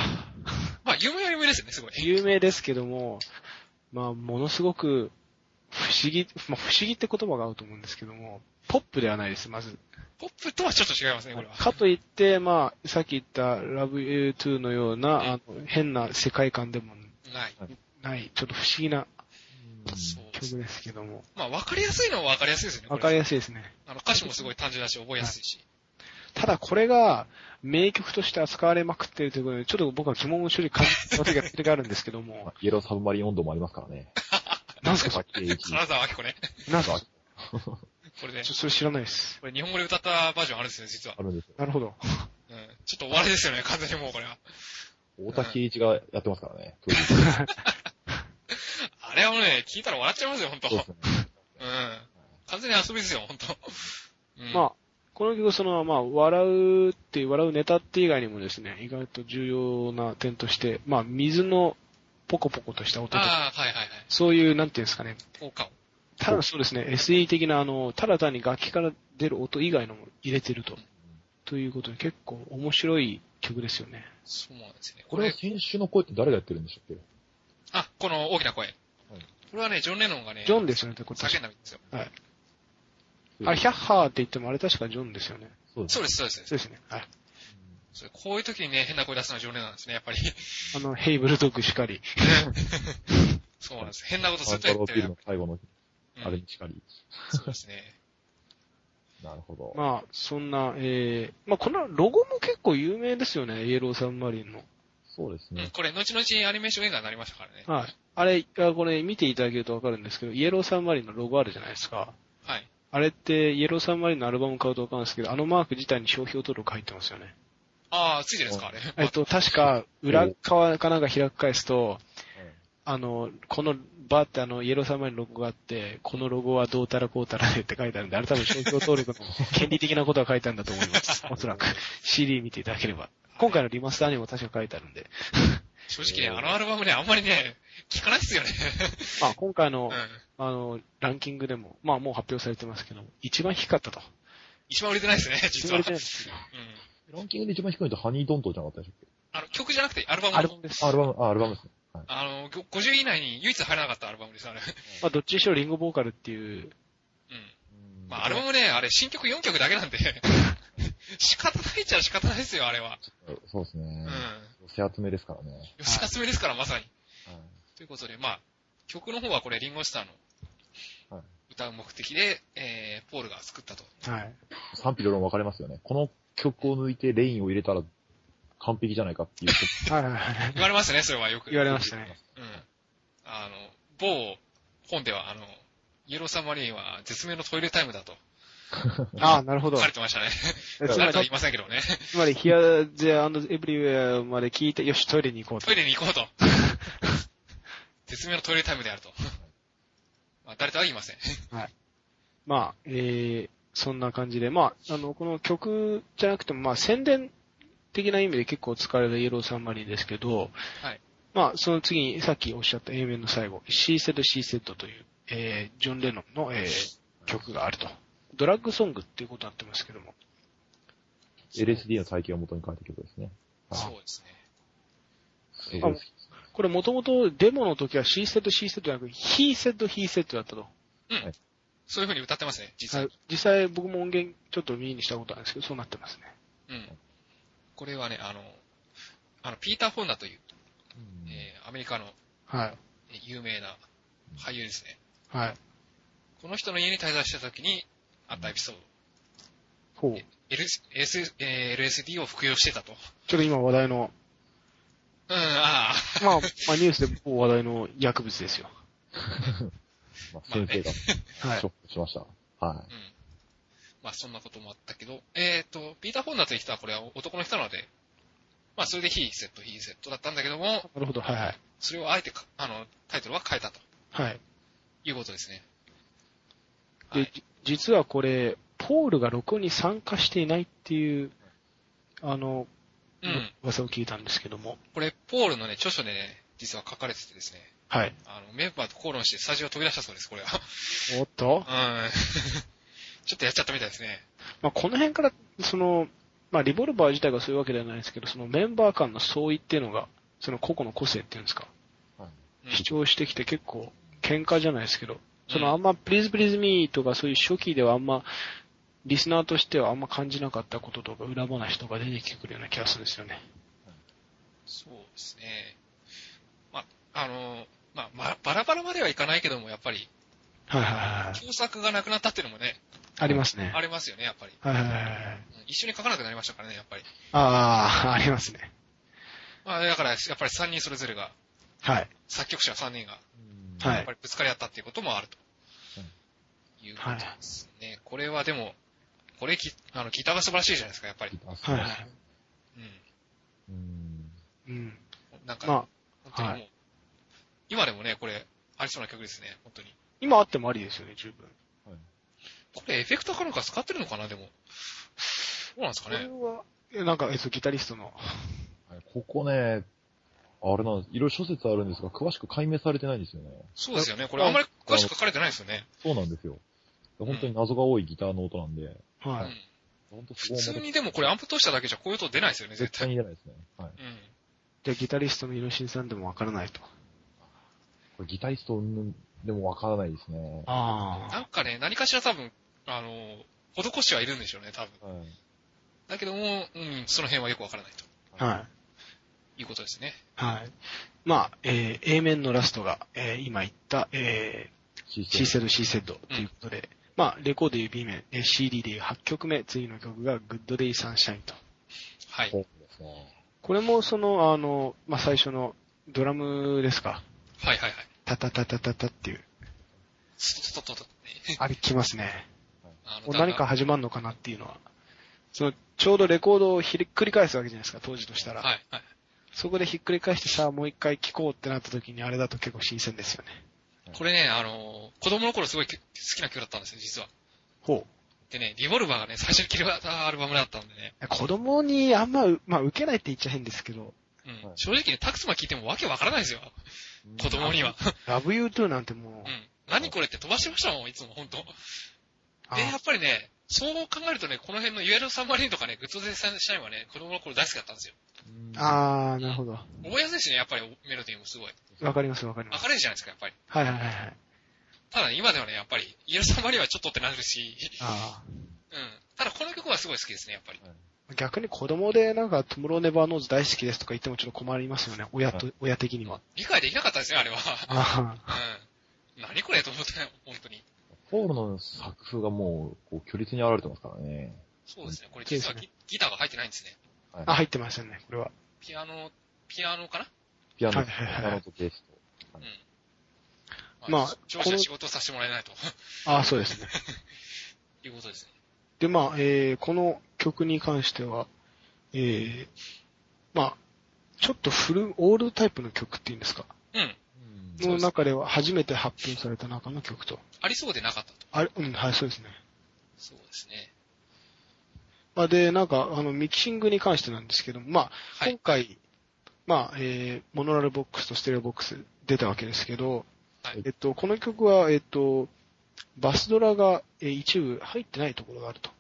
まあ、有名名ですよね、すごい。有名ですけども、まあ、ものすごく不思議、まあ、不思議って言葉が合うと思うんですけども、ポップではないです、まず。ポップとはちょっと違いますね、これは。かといって、まあ、さっき言った Love You Too のような、あの、変な世界観でもない。ない、ちょっと不思議な曲ですけども。まあ、わかりやすいのはわかりやすいですよね。わかりやすいですね。あの、歌詞もすごい単純だし、覚えやすいし。ただこれが名曲として扱われまくってるということで、ちょっと僕は疑問を処理感じた時があるんですけどまもあ、<laughs> イエローサブマリン温度もありますからね。<laughs> なんすか？さっき金沢明子ね。なんすか？これねちょ、それ知らないです。これ日本語で歌ったバージョンあるんですよ、実はあ。るんですよ。なるほど。うん。ちょっと終わりですよね、完全にもうこれは。大田圭一がやってますからね。当時 <laughs> あれはもうね、聞いたら笑っちゃいますよ、ほんと。そうですね。うん。完全に遊びですよ、ほんと。うん。まあ、この曲、その、まあ、笑うっていう、笑うネタって以外にもですね、意外と重要な点として、まあ、水のポコポコとした音とか、ああ、はいはいはい。そういう、なんていうんですかね、効果を。ただそうですね、SE 的な、あの、ただ単に楽器から出る音以外のも入れてると。ということで、結構面白い曲ですよね。そうなんですね。これは選手の声って誰がやってるんでしたっけ？あ、この大きな声。これはね、ジョン・レノンがね、ジョンですよね、これ叫んだんですよ。はい。あ、ヒャッハーって言ってもあれ確かジョンですよね。そうですそうです、そうです。そうですね。はい。そうこういう時にね、変な声出すのはジョン・レノンなんですね、やっぱり。あの、ヘイブルドッグしかり。<laughs> そうなんです。変なことすアンタるとやってるロービルの。最後の、うんあれにしかり。そうですね。<laughs> なるほど。まあ、そんな、えー、まあ、このロゴも結構有名ですよね、イエローサンマリンの。うんそうですね。これ、後々アニメーション映画になりましたからね。はい。あれ、あこれ見ていただけるとわかるんですけど、イエローサンマリンのロゴあるじゃないですか。はい。あれって、イエローサンマリンのアルバム買うとわかるんですけど、あのマーク自体に商標登録入ってますよね。ああ、ついてるんですか、あれ。えっと、<laughs> 確か、裏側かなんか開く返すと、はいあの、この、バーってあの、イエローサンマリンのロゴがあって、このロゴはどうたらこうたらでって書いてあるんで、あれ多分商標登録の権利的なことが書いてあるんだと思います。おそらく。CD 見ていただければ。今回のリマスターにも確か書いてあるんで。正直ね、あのアルバムね、あんまりね、聞かないっすよね。まあ、今回のう、ん。あの、ランキングでも、まあもう発表されてますけども、一番低かったと。一番売れてないですね、実は。一番売れてないですようん。ランキングで一番低いのってハニードントじゃなかったでしょあの、曲じゃなくてアルバムのアルバムです。アルバム、あ、アルバムですね。はい。あの、ご50位以内に唯一入らなかったアルバムです、あれ。まあ、どっちにしろリンゴボーカルっていう、うん。まあ、アルバムね、あれ、新曲4曲だけなんで、<laughs> 仕方ないっちゃ仕方ないですよ、あれは。そうですね。うん。寄せ集めですからね。吉田爪ですから、まさに。はいということで、まあ、曲の方はこれ、リンゴスターのはい歌う目的で、えー、ポールが作ったと。はい。賛否両論分かれますよね。この曲を抜いてレインを入れたら完璧じゃないかっていう。はいはいはい。言われますね、それはよく。言われましたね。うん。あの、某本では、あの、イエローサンマリンは絶妙のトイレタイムだと <laughs> ああ、なるほど。書かれてましたね。えつまり誰とは言い、ませんけどね。つまり、Here, There and Everywhere まで聞いて、よし、トイレに行こうとトイ。レに行こうと。<laughs> 絶妙のトイレタイムであると。まあ、誰とは言いません。まあ、えー、そんな感じで、まあ、あの、この曲じゃなくても、まあ、宣伝的な意味で結構使われるイエローサンマリンですけど、はい。まあ、その次に、さっきおっしゃった A 面の最後、She Said She Said という、えー、ジョン・レノンの、えー、曲があると。ドラッグソングっていうことになってますけども。LSD の体験を元に書いた曲ですね。はいそうですね。これもともとデモの時は She Said She Said じゃなく He Said He Said だったと。うん。そういう風に歌ってますね、実際。実際僕も音源ちょっと耳にしたことあるんですけど、そうなってますね。うん。これはね、あの、あの、ピーター・フォンダという、うんえーアメリカのはい。えー有名な俳優ですね。はい。この人の家に滞在した時にあったエピソード。ほう。L S えー LSD を服用してたと。ちょっと今話題の、うん、ああ。まあ、まあニュースで話題の薬物ですよ。<laughs> まあ、先生がはいショックしました。はうん。まあそんなこともあったけど、えっ、と、ピーター・フォンダという人はこれは男の人なので、まあそれでヒーセット、ヒーセットだったんだけども、なるほど、はいはい。それをあえてか、あの、タイトルは変えたとはい。いうことですね。で、はい。じ実はこれ、ポールが録音に参加していないっていう、あの、うん。噂を聞いたんですけども。これ、ポールのね、著書でね、実は書かれててですね、はい。あの、メンバーと口論してスタジオを飛び出したそうです、これは。おっと？うん。<laughs> ちょっとやっちゃったみたいですね。まあ、この辺から、その、まあ、リボルバー自体がそういうわけではないですけど、そのメンバー間の相違っていうのが、その個々の個性っていうんですか、はいうん主張してきて結構、喧嘩じゃないですけど、そのあんま、プリーズプリーズミーとかそういう初期ではあんま、リスナーとしてはあんま感じなかったこととか、裏話とか出てきてくるような気がするんですよね。そうですね。まあ、あの、まあ、まバラバラまではいかないけども、やっぱり、はいはいはい。共作がなくなったっていうのもね、ありますね。ありますよね、やっぱり。はいはいはい一緒に書かなくなりましたからね、やっぱり。ああ、<laughs> ありますね。まあ、だから、やっぱり3人それぞれが、はい。作曲者3人が、はいやっぱりぶつかり合ったっていうこともあると。いうことですね。これはでも、これき、あの、ギターが素晴らしいじゃないですか、やっぱり。はいはい。うん。うん。うん。なんか、まあ、本当にもう、はい今でもね、これ、ありそうな曲ですね、本当に。今あってもありですよね、十分。これエフェクターかなんか使ってるのかな、でも。どうなんですかこれね。は、えなんか、えっと、ギタリストの、はいここね、あれなんです。いろいろ諸説あるんですが、詳しく解明されてないんですよね。そうですよね。これあんまり詳しく書かれてないですよね。そうなんですよ。本当に謎が多いギターの音なんで、はい。うん。本当普通にでもこれアンプ通しただけじゃこういう音出ないですよね、絶絶対対。に出ないですね。はい。うん。じゃあ、ギタリストのイロシンさんでもわからないと。これギタリストでもわからないですね。あなんかね、何かしら多分、あの、施しはいるんでしょうね、多分。はい。だけども、うん、その辺はよくわからないとあ。はい。いうことですね。はい。まあ、えー A 面のラストが、えー今言った、えー C セッド C セッドということで、まあ、レコードでいう B 面、えー CD でいう8曲目、次の曲が Good Day Sunshine と。はい。これもその、あの、まあ、最初のドラムですか。はいはいはい。タタタタタタっていう。ストトトトトね。あれ来ますね。もう何か始まるのかなっていうのは。その、ちょうどレコードをひっくり返すわけじゃないですか、当時としたら。はいはい。そこでひっくり返してさあもう一回聴こうってなった時にあれだと結構新鮮ですよね。これね、あの、子供の頃すごい好きな曲だったんですよ、実は。ほでね、リボルバーがね、最初に聴いたアルバムだったんでね。う。子供にあんま、まあ受けないって言っちゃ変ですけど、うんはい正直ね、タクスマ聴いてもわけわからないですよ。子供には。Love You Too なんてもうう、ん。何これって飛ばしてましたもん、いつも、本当あで、やっぱりね、そう考えるとね、この辺の Yellow Submarine とかね、 Good Day Sunshine はね、子供の頃大好きだったんですよ。うんあー、なるほど。覚えやすいしね、やっぱりメロディーもすごい。わかりますわかります。明るいじゃないですか、やっぱり。はいはいはいはい。ただね、今ではね、やっぱり、 Yellow Submarine はちょっとってなるし、あうん。ただこの曲はすごい好きですね、やっぱり。ー逆に子供でなんか、 Tomorrow Never Knows 大好きですとか言ってもちょっと困りますよね。親と、親的には。理解できなかったですよ、あれは。あうん。何これと思ったよ、本当に。ポールの作風がもう、こう、距離に現れてますからね。そうですね。これ実はギギターが入ってないんですね。はいあ、入ってますよね、これは。ピアノ、ピアノかな？ピアノ、はいはいはいピアノとベースと。うん。まあ上司は仕事をさせてもらえないと。あー、そうですね。<laughs> いうことですね。で、まあ、えー、この曲に関しては、えー、まあ、ちょっとフル、オールドタイプの曲っていうんですか？うん。の中では初めて発表された中の曲と。ありそうでなかったと。あれ、うん、はい、そうですね。そうですね。まあ、で、なんか、あの、ミキシングに関してなんですけども、まあ、はい今回、まあ、えー、モノラルボックスとステレオボックス出たわけですけど、はいえっと、この曲は、えっと、バスドラが、えー一部入ってないところがあると。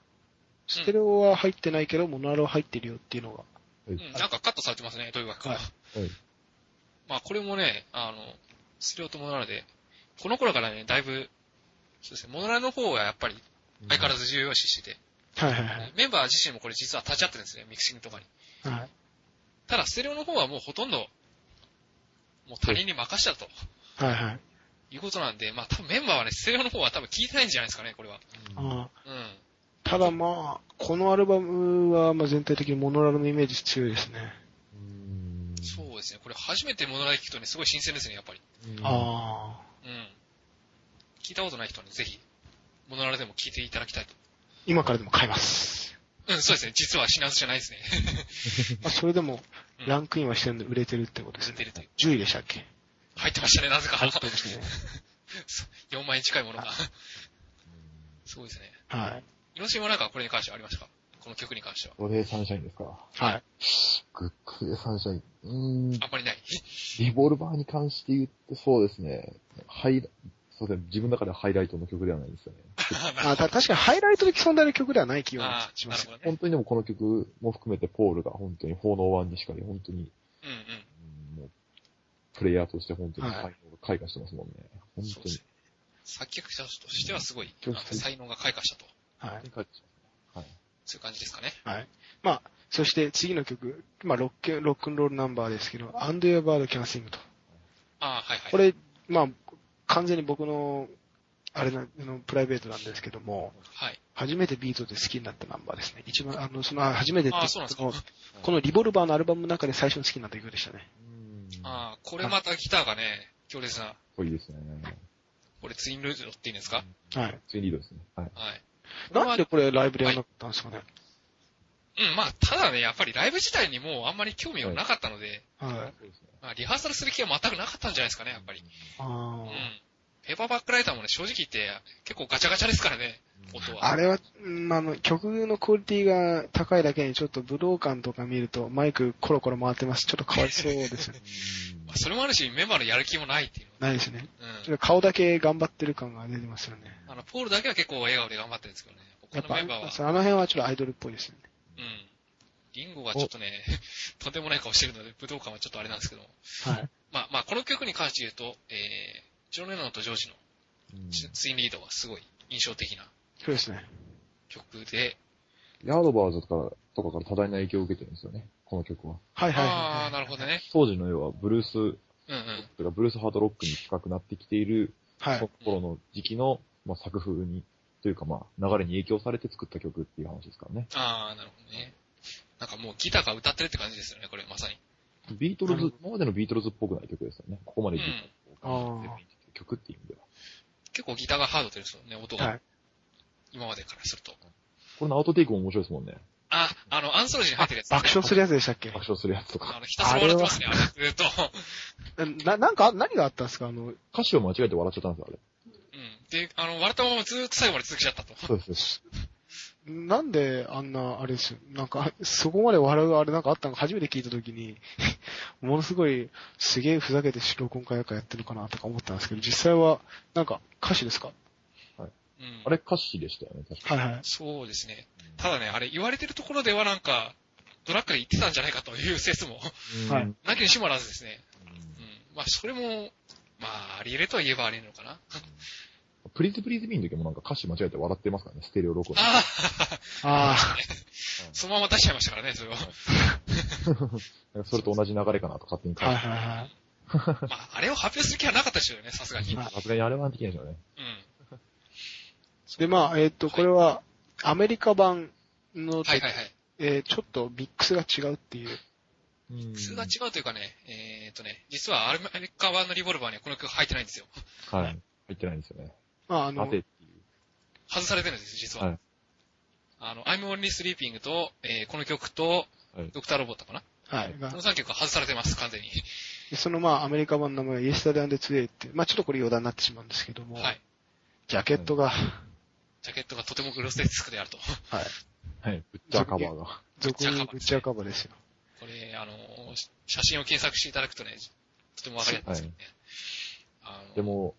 ステレオは入ってないけど、モノラルは入ってるよっていうのが。はいうん。なんかカットされてますね、どういうわけか。はいはいまあこれもね、あの、ステレオとモノラルで、この頃からね、だいぶ、そうですね、モノラルの方はやっぱり相変わらず重要視してて、はいはいはい。メンバー自身もこれ実は立ち会ってるんですね、ミキシングとかに。はい。ただ、ステレオの方はもうほとんど、もう他人に任しちゃうとはいはい。いうことなんで、まあ多分メンバーはね、ステレオの方は多分聞いてないんじゃないですかね、これは。うん。ただまあ、このアルバムはまあ全体的にモノラルのイメージ強いですね。ですね、これ初めてモノラル聞くとね、すごい新鮮ですね、やっぱり。うんああ。うん。聞いたことない人はね、ぜひ、モノラルでも聞いていただきたいと。今からでも買います。うん、そうですね、実は品薄じゃないですね。ま <laughs> あ、それでも、うんランクインはしてるんで売れてるってことですね。売れてるという10位でしたっけ？入ってましたね、なぜか。入ってますね。<laughs> 4万円近いものが。すごいですね。はい。イノシンはなんかこれに関してはありましたか？この曲に関しては。これサンシャインですか？はい。グッドでサンシャイン。うーん、あんまりない。リボルバーに関して言ってそうですね。ハイ、そうですね。自分の中ではハイライトの曲ではないんですよね。<laughs> あた確かにハイライトで存在の曲ではない気があしますね。本当にでもこの曲も含めてポールが本当に炎のワンにしかり、本当に、うんうん。うんもう、プレイヤーとして本当にはい才能が開花してますもんね。本当にそうですね。。作曲者としてはすごい、才能が開花したと。はい。帰ってきますね。はい。そういう感じですかね。はい。まあ、そして次の曲、まあ、ロック、ロックンロールナンバーですけど、And Your Bird Can Sing と。ああ、はいはい。これ、まあ、完全に僕の、あれな、あの、プライベートなんですけども、はい。初めてビートで好きになったナンバーですね。一番、あの、その、あ初めてってああ、そうなんですか？このこのリボルバーのアルバムの中で最初に好きになった曲でしたね。うん。ああ、これまたギターがね、強烈な、ぽいですね。これツインルードって言うんですか？はい。ツインリードですね。はい。はい。なんでこれライブでやらなかったんですかね？うん、まあ、ただね、やっぱりライブ自体にもうあんまり興味がなかったので、はい。まあ、リハーサルする気は全くなかったんじゃないですかね、やっぱり。あうんー。ペーパーバックライターもね、正直言って結構ガチャガチャですからね、音は。あれは、うんあの、曲のクオリティが高いだけにちょっと武道館とか見るとマイクコロコロ回ってます。ちょっとかわいそうですよね。<laughs> まあそれもあるし、メンバーのやる気もないっていうないですね。の。うんちょっと顔だけ頑張ってる感が出てますよね。あの、ポールだけは結構笑顔で頑張ってるんですけどね。他のメンバーは、あの辺はちょっとアイドルっぽいですよね。うん。リンゴがちょっとね、<laughs> とんでもない顔してるので、武道館はちょっとあれなんですけども。はい。まあまあ、この曲に関して言うと、えー、ジョン・レノンとジョージのうんツツインリードがすごい印象的なそうですね。曲で、ヤードバーズとかとかから多大な影響を受けてるんですよね、この曲は。はいはいああ、はい。なるほどね。当時の要はブルース、うんうん。ブルースハードロックに近くなってきている、はいその。頃の時期の、まあ、作風に、というかまあ、流れに影響されて作った曲っていう話ですからね。ああ、なるほどね。なんかもうギターが歌ってるって感じですよね、これまさに。ビートルズ今までのビートルズっぽくない曲ですよね。ここまでギター曲っていう意味では。結構ギターがハードですよね、音が。はい。今までからすると。これのアウトテイクも面白いですもんね。あ、あの、アンソロジーに入ってるやつ、ね。爆笑するやつでしたっけ？爆笑するやつとか。あの、ひたすら笑ってますね、あれ。ずっと。な、なんか、何があったんですか？あの、歌詞を間違えて笑っちゃったんですよ、あれ。うん。で、あの、笑ったままずっと最後まで続けちゃったと。そうです。なんであんな、あれですよ。なんか、そこまで笑うあれなんかあったのか初めて聞いたときに、<laughs> ものすごい、すげえふざけて白コン会やってるかなとか思ったんですけど、実際は、なんか、歌詞ですか？うん。あれ歌詞でしたよね、確かはいはい。そうですね。ただね、あれ言われてるところではなんか、ドラッグで言ってたんじゃないかという説も、に。はいうんなきにしもあらずですね。うん。まあ、それも、まあ、あり得るとは言えばあり得るのかな。プリーズプリーズミーの時もなんか歌詞間違えて笑ってますからね、ステレオ録音。ああ、あ <laughs> そのまま出しちゃいましたからね、それは。<laughs> それと同じ流れかなと勝手にあ、はい感はいはい。まあ、あれを発表する気はなかったですよね、さすがに。さすがにあれはできないでしょうね。で、まあ、えっ、と、これは、アメリカ版の、はいはいはい。えーちょっとミックスが違うっていう。うん普通が違うというかね、えーっとね、実はアメリカ版のリボルバーにはこの曲入ってないんですよ。はい。入ってないんですよね。まあ、あの。外されてるんですよ、実は。はいあの、I'm Only Sleeping と、えーこの曲と、はいドクターロボットかな？はい。がこの3曲が外されてます、完全に。でそのまあ、アメリカ版の名前は Yesterday and Today って、まあちょっとこれ余談になってしまうんですけども、はい。ジャケットが、ジャケットがとてもグロステスクであると。はい。はい。ブッチャーカバーが。俗にブッチャーカバーですよ。これ、あの、写真を検索していただくとね、とてもわかりやすいですよね。あのでも、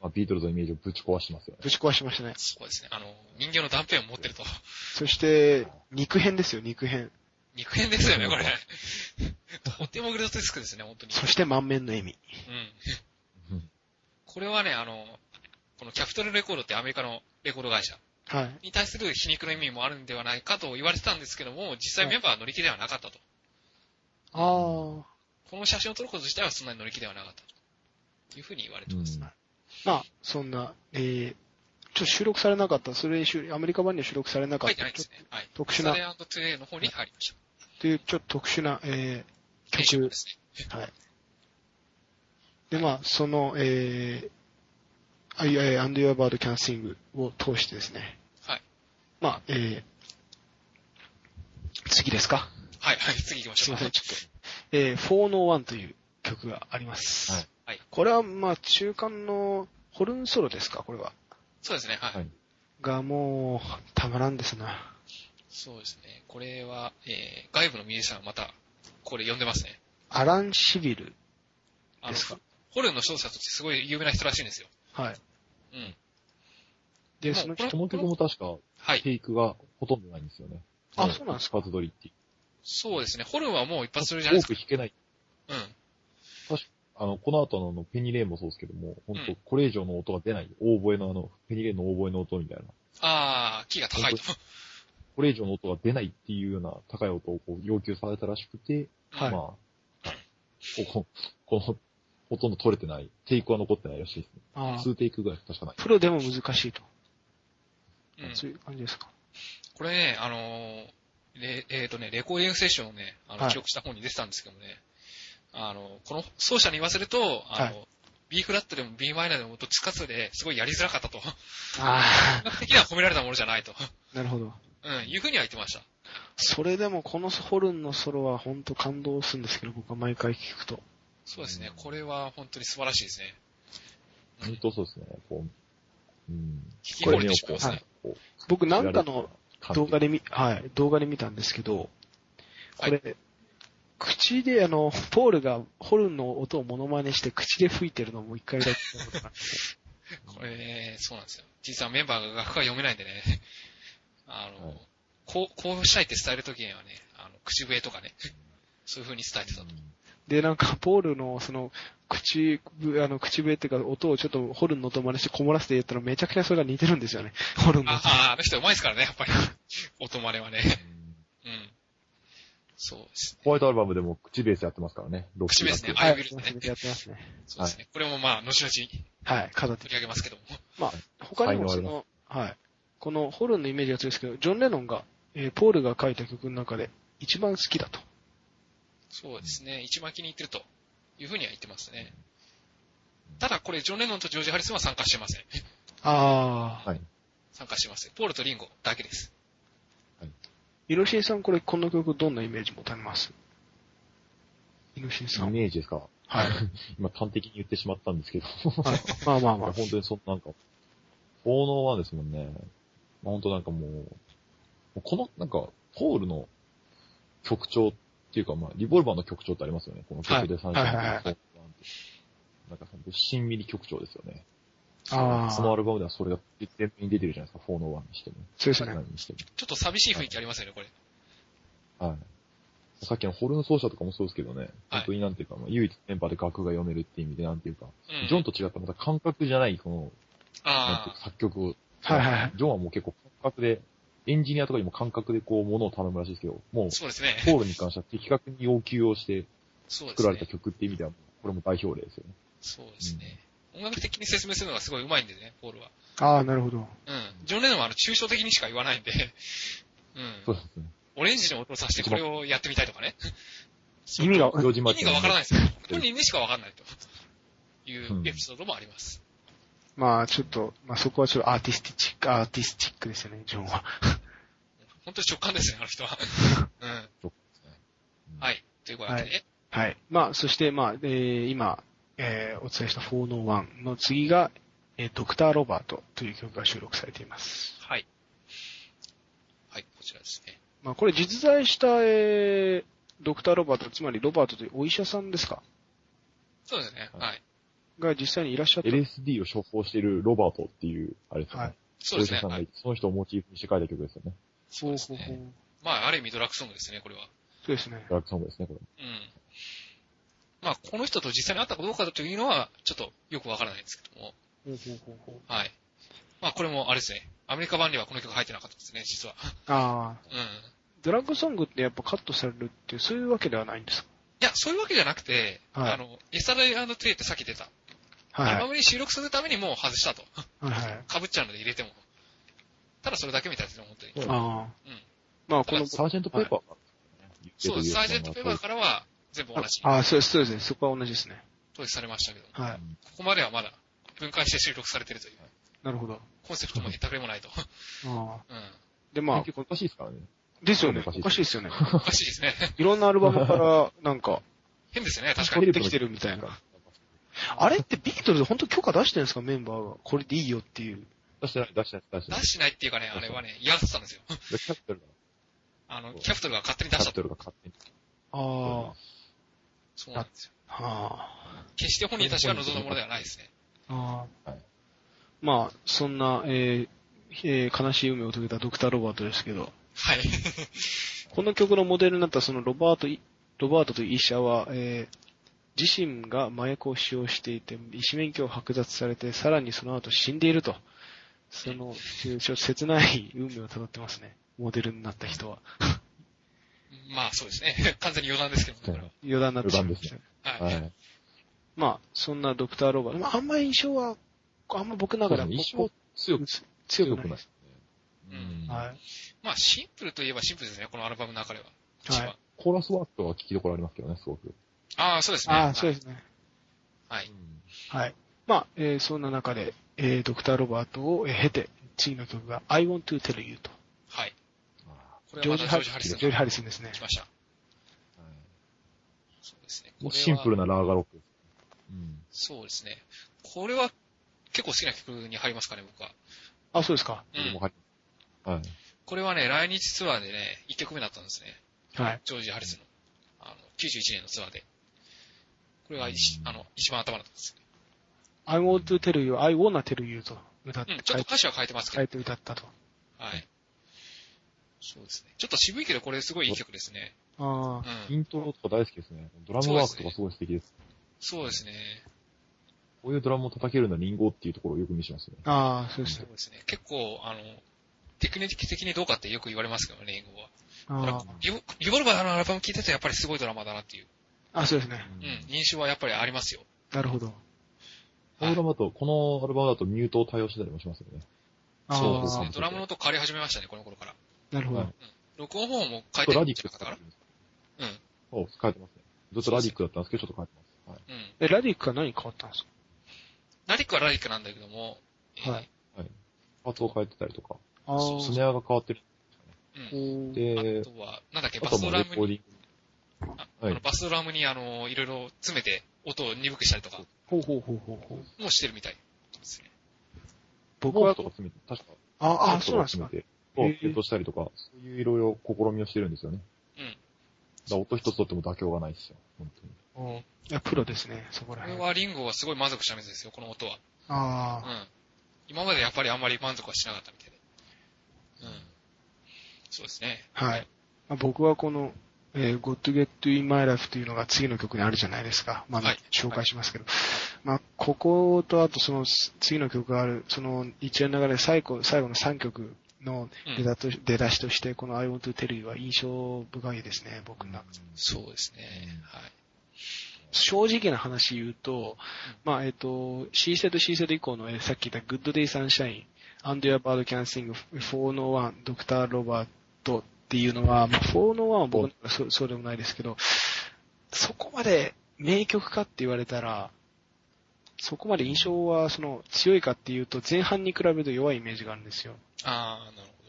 まあ、ビートルズのイメージをぶち壊してますよね。ぶち壊しましたね。そうですね。あの、人形の断片を持ってると。そして、肉片ですよ、肉片。肉片ですよね、これ。とてもグロステスクですね、本当に。そして満面の笑み。うん。これはね、あの、このキャピトルレコードってアメリカのレコード会社はい。に対する皮肉の意味もあるんではないかと言われてたんですけども、実際メンバーは乗り気ではなかったと。あこの写真を撮ること自体はそんなに乗り気ではなかったというふうに言われてます。うんあ。まあ、そんな、えー、ちょっと収録されなかった、それアメリカ版には収録されなかった、書いですね。はい。特殊なサレの方に入りました。というちょっと特殊な、えー、曲で。すね。はい。で、まあ、その、えー、I, I, And Your Bird Can Sing を通してですね。はい。まあ、えー、次ですか？はい、はい、次行きましょう。すいません、ちょっと。えー、401という曲があります。はいはい。これは、まあ、中間のホルンソロですか、これは。そうですね、はい。はいが、もう、たまらんですな。そうですね。これは、えー、外部のミュージシャンまた、これ呼んでますね。アラン・シビルですか、ホルンの奏者としてすごい有名な人らしいんですよ。はい。うん。で、その人、この曲も確か、はい。テイクがほとんどないんですよね。あそうなんですか？一発撮りっていう。そうですね。ホルンはもう一発撮りじゃないですか。多く弾けない。うん。あの、この後のあのペニレーンもそうですけども、本当、うんこれ以上の音が出ない、大声のあの、ペニレーンの大声の音みたいな、あー、キーが高いと。これ以上の音が出ないっていうような高い音をこう要求されたらしくて、はいまあ、ここ、この、ほとんど取れてない、テイクは残ってないらしいですね。ああ。数テイクぐらいしか確かない。プロでも難しいと。うんそういう感じですか。これね、あのーレ、えっ、とね、レコーディングセッションをね、あの、はい記録した本に出てたんですけどもね、あの、この奏者に言わせると、あの、は B フラットでも B マイナーでも音つかずで、すごいやりづらかったと。あ音楽的には褒められたものじゃないと。あ。なるほど。うん、いうふうには言ってました。それでもこのホルンのソロは本当感動するんですけど、僕は毎回聞くと。そうですね、これは本当に素晴らしいですね。うん本当そうですね。こう、うん。聞き惚れてしまいますこね。僕うなんかの動画で見、はい、動画で見たんですけど、これ、口であの、ポールがホルンの音をモノマネして口で吹いてるのも一回だけ <laughs> これね、そうなんですよ。実はメンバーが楽譜が読めないんでね、<laughs> あの、はいこう、こうしたいって伝えるときにはね、あの、口笛とかね、そういう風に伝えてたと。で、なんか、ポールの、その、口、あの、口笛っていうか、音をちょっとホルンの音真似してこもらせて言ったらめちゃくちゃそれが似てるんですよね。<laughs> ホルンの音。ああ、あの人上手いですからね、やっぱり。音真似はね。うんうん。そうですね。ホワイトアルバムでも口ベースやってますからね。口ベースね楽あ I will ねやってますね。そうですね。これもまあ、後々取はい、飾ってり上げますけども。まあ、他にもその、はい。このホルンのイメージが強いですけど、ジョン・レノンが、えーポールが書いた曲の中で一番好きだと。そうですね。一番気に入ってるというふうには言ってますね。ただこれ、ジョン・レノンとジョージ・ハリスンは参加してません。ああ。はい。参加してません。ポールとリンゴだけです。イノシンさん、これ、この曲どんなイメージ持たれます？イノシンさイん。メージですか？はい。<laughs> 今端的に言ってしまったんですけど。はいまあまあまあ。本当にそんなんか、効能はですもんね。まあ、本当なんかもう、この、なんか、ポールの曲調っていうか、まあ、リボルバーの曲調ってありますよね。この曲で三はいはいはいはいなんか、しんみり曲調ですよね。ああ。そのアルバムではそれが全面に出てるじゃないですか。4の1にしても。そうですね。何にしても。ちょっと寂しい雰囲気ありますよね、これ。はい。さっきのホルン奏者とかもそうですけどね、はい本当になんていうか、まあ、唯一メンバーで楽が読めるっていう意味でなんていうか、うん。ジョンと違ったまた感覚じゃない、この、あか作曲を、はいはいはい。ジョンはもう結構感覚で、エンジニアとかにも感覚でこう、ものを頼むらしいですけど、もうあ、、そうですね。ポールに関しては的確に要求をして作られたね。曲っていう意味では、これも代表例ですよね。そうですね。音楽的に説明するのがすごい上手いんでね、ポールは。ああ、なるほど。うん。ジョン・レノンはあの、抽象的にしか言わないんで、うん。そうですね。オレンジの音をさしてこれをやってみたいとかね。意味が、意味がわからないい。ですよ。本人にしかわからないと。いうエピソードもあります。まあちょっと、まあそこはちょっとアーティスティチック、アーティスティックですよね、ジョンは。本当に直感ですね、あの人は。うん。はい。というわけで、はい。まあそしてまあ、えー今、えーお伝えした401の次が、えードクター・ロバートという曲が収録されています。はい。はい、こちらですね。まあこれ実在した、えードクター・ロバート、つまりロバートというお医者さんですか？そうですね。はいはい。が実際にいらっしゃった。LSD を処方しているロバートっていう、あれですよね。はいそうですね。はいお医者さんがいて、その人をモチーフにして書いた曲ですよね。そうですほうほう。まあ、ある意味ドラッグソングですね、これは。そうですね。ドラッグソングですね、これ。うん。まあ、この人と実際に会ったかどうかというのは、ちょっとよくわからないんですけども。はい。まあ、これもあれですね。アメリカ版にはこの曲入ってなかったですね、実は。ああ。うん。ドラッグソングってやっぱカットされるっていう、そういうわけではないんですか？いや、そういうわけじゃなくて、はいあの、エスタデイトゥエってさっき出た。はいアルバムに収録するためにもう外したと。はい。はいはい。被っちゃうので入れても。ただそれだけみたいですね、本当に。ああ。うん。まあこの、サージェントペーパーが、そうです。サージェントペーパーからは全部同じ。ああ、そうです、そうですね。そこは同じですね。統一されましたけど、こはい。こまではまだ分解して収録されてるという。なるほど。コンセプトもへったくれもないと。ああ。<laughs> うん。で、まあ、結構おかしいですからね。ですよね。おかしいですよね。おかしいですね。<laughs> いろんなアルバムから、なんか、変ですよね、確かに。取ってきてるみたいな。あれってビートルズ本当許可出してるんですか？メンバーが。これでいいよっていう。出してない、出してない、出してない出。しないっていうかね、あれはね、嫌がってたんですよ。でキャピトルが、あの、キャプトルが勝手に出したと。キャピトルが勝手に。あそうなんですよ。あ。は決して本人たちが望んだものではないですね。あ。ああ。はいまあ、そんな、えーえー悲しい運命を遂げたドクター・ロバートですけど、はい。<laughs> この曲のモデルになったそのロバートい、ロバートという医者は、えー自身が麻薬を使用していて、医師免許を剥奪されて、さらにその後死んでいると。その、ちょっと切ない運命を辿ってますね。モデルになった人は。まあそうですね。<laughs> 完全に余談ですけど。余談になってしまいました。はい。はい。まあ、そんなドクターロバート。まあ、あんまり印象は、あんま僕の中ではそうですね印象強く、強くないです。うんはい。まあシンプルといえばシンプルですね、このアルバムの中では。はいコーラスワークとは聞きどころありますけどね、すごく。ああ、そうですね。ああ、そうはいですね。はい。はい。まあ、えーそんな中で、えードクターロバートを、えー経て、次の曲が I want to tell you と。ジョージ・ハリスンがジョージ・ハリスンですね来。ました。ーはいそうですね。もうシンプルなラーガロック。うん。そうですね。これは結構好きな曲に入りますかね、僕は。あ、そうですか。うん。はい。これはね、来日ツアーでね、1曲目だったんですね。はい。ジョージ・ハリスの。あの、91年のツアーで。これが一うんあの、一番頭だったんです。I want to tell you, I wanna tell you と歌ってうん、ちょっと歌詞は変えてますけど。変えて歌ったと。はい。そうですね。ちょっと渋いけど、これすごいいい曲ですね。ああ、うん。イントロとか大好きですね。ドラムワークとかすごい素敵です。そうですね。こういうドラムを叩けるのはリンゴっていうところをよく見せますね。ああ、そうですね。そうですね。結構、あの、テクニック的にどうかってよく言われますけどね、英語は。ただあリボリボルバーのアルバム聴いててやっぱりすごいドラマーだなっていう、あ、あそうですね。うん、印象はやっぱりありますよ。なるほど。このドラムだと、このアルバムだとミュートを対応してたりもしますよね。ああそうですね。ドラムの音変わり始めましたね、この頃から。なるほど。はい録音方法も変えてるんディッじゃなかったかク使ってるんですな。うん。そう、変えてますね。ずっとラディックだったんですけど、ちょっと変えてます。はい。うん。え、ラディックは何変わったんですか？ラディックはラディックなんだけども、えーはいはい。パーツを変えてたりとか、ああ。スネアが変わってる。うん。であ、とは、なんだっけ、バスドラムに、はいあのバスドラムにあの、いろいろ詰めて音を鈍くしたりとかほうほうほうほうほう。もしてるみたいですね。僕はモード、とか詰めて、確か、ああ、そうなんですか。詰めて、そうへーセットしたりとか、そういういろいろ試みをしてるんですよね。うん。だ音一つとっても妥協がないですよ。本当に。うんいや、プロですね、そこら辺。これはリンゴはすごい満足したみたいですよ、この音は。うあん。今までやっぱりあんまり満足はしなかったみたいで。うん。そうですね。あ、はい。まあ僕はこの、えー、Got to Get in My Life というのが次の曲にあるじゃないですか。まあ、はい紹介しますけど。まあ、こことあとその次の曲がある、その一連の流れで最後、最後の3曲のうん出だと、出だしとして、この I Want to Tell You は印象深いですね、僕の中で。そうですね。はい。正直な話言うと、まあ、えっ、と、C セット C セット以降の、えーさっき言った Good Day Sunshine, And Your Bird Can Sing, 401, Dr. Robert っていうのは、まあ、401は僕そうそうでもないですけど、そこまで名曲かって言われたら、そこまで印象はその強いかっていうと前半に比べると弱いイメージがあるんですよ。ああ、なるほ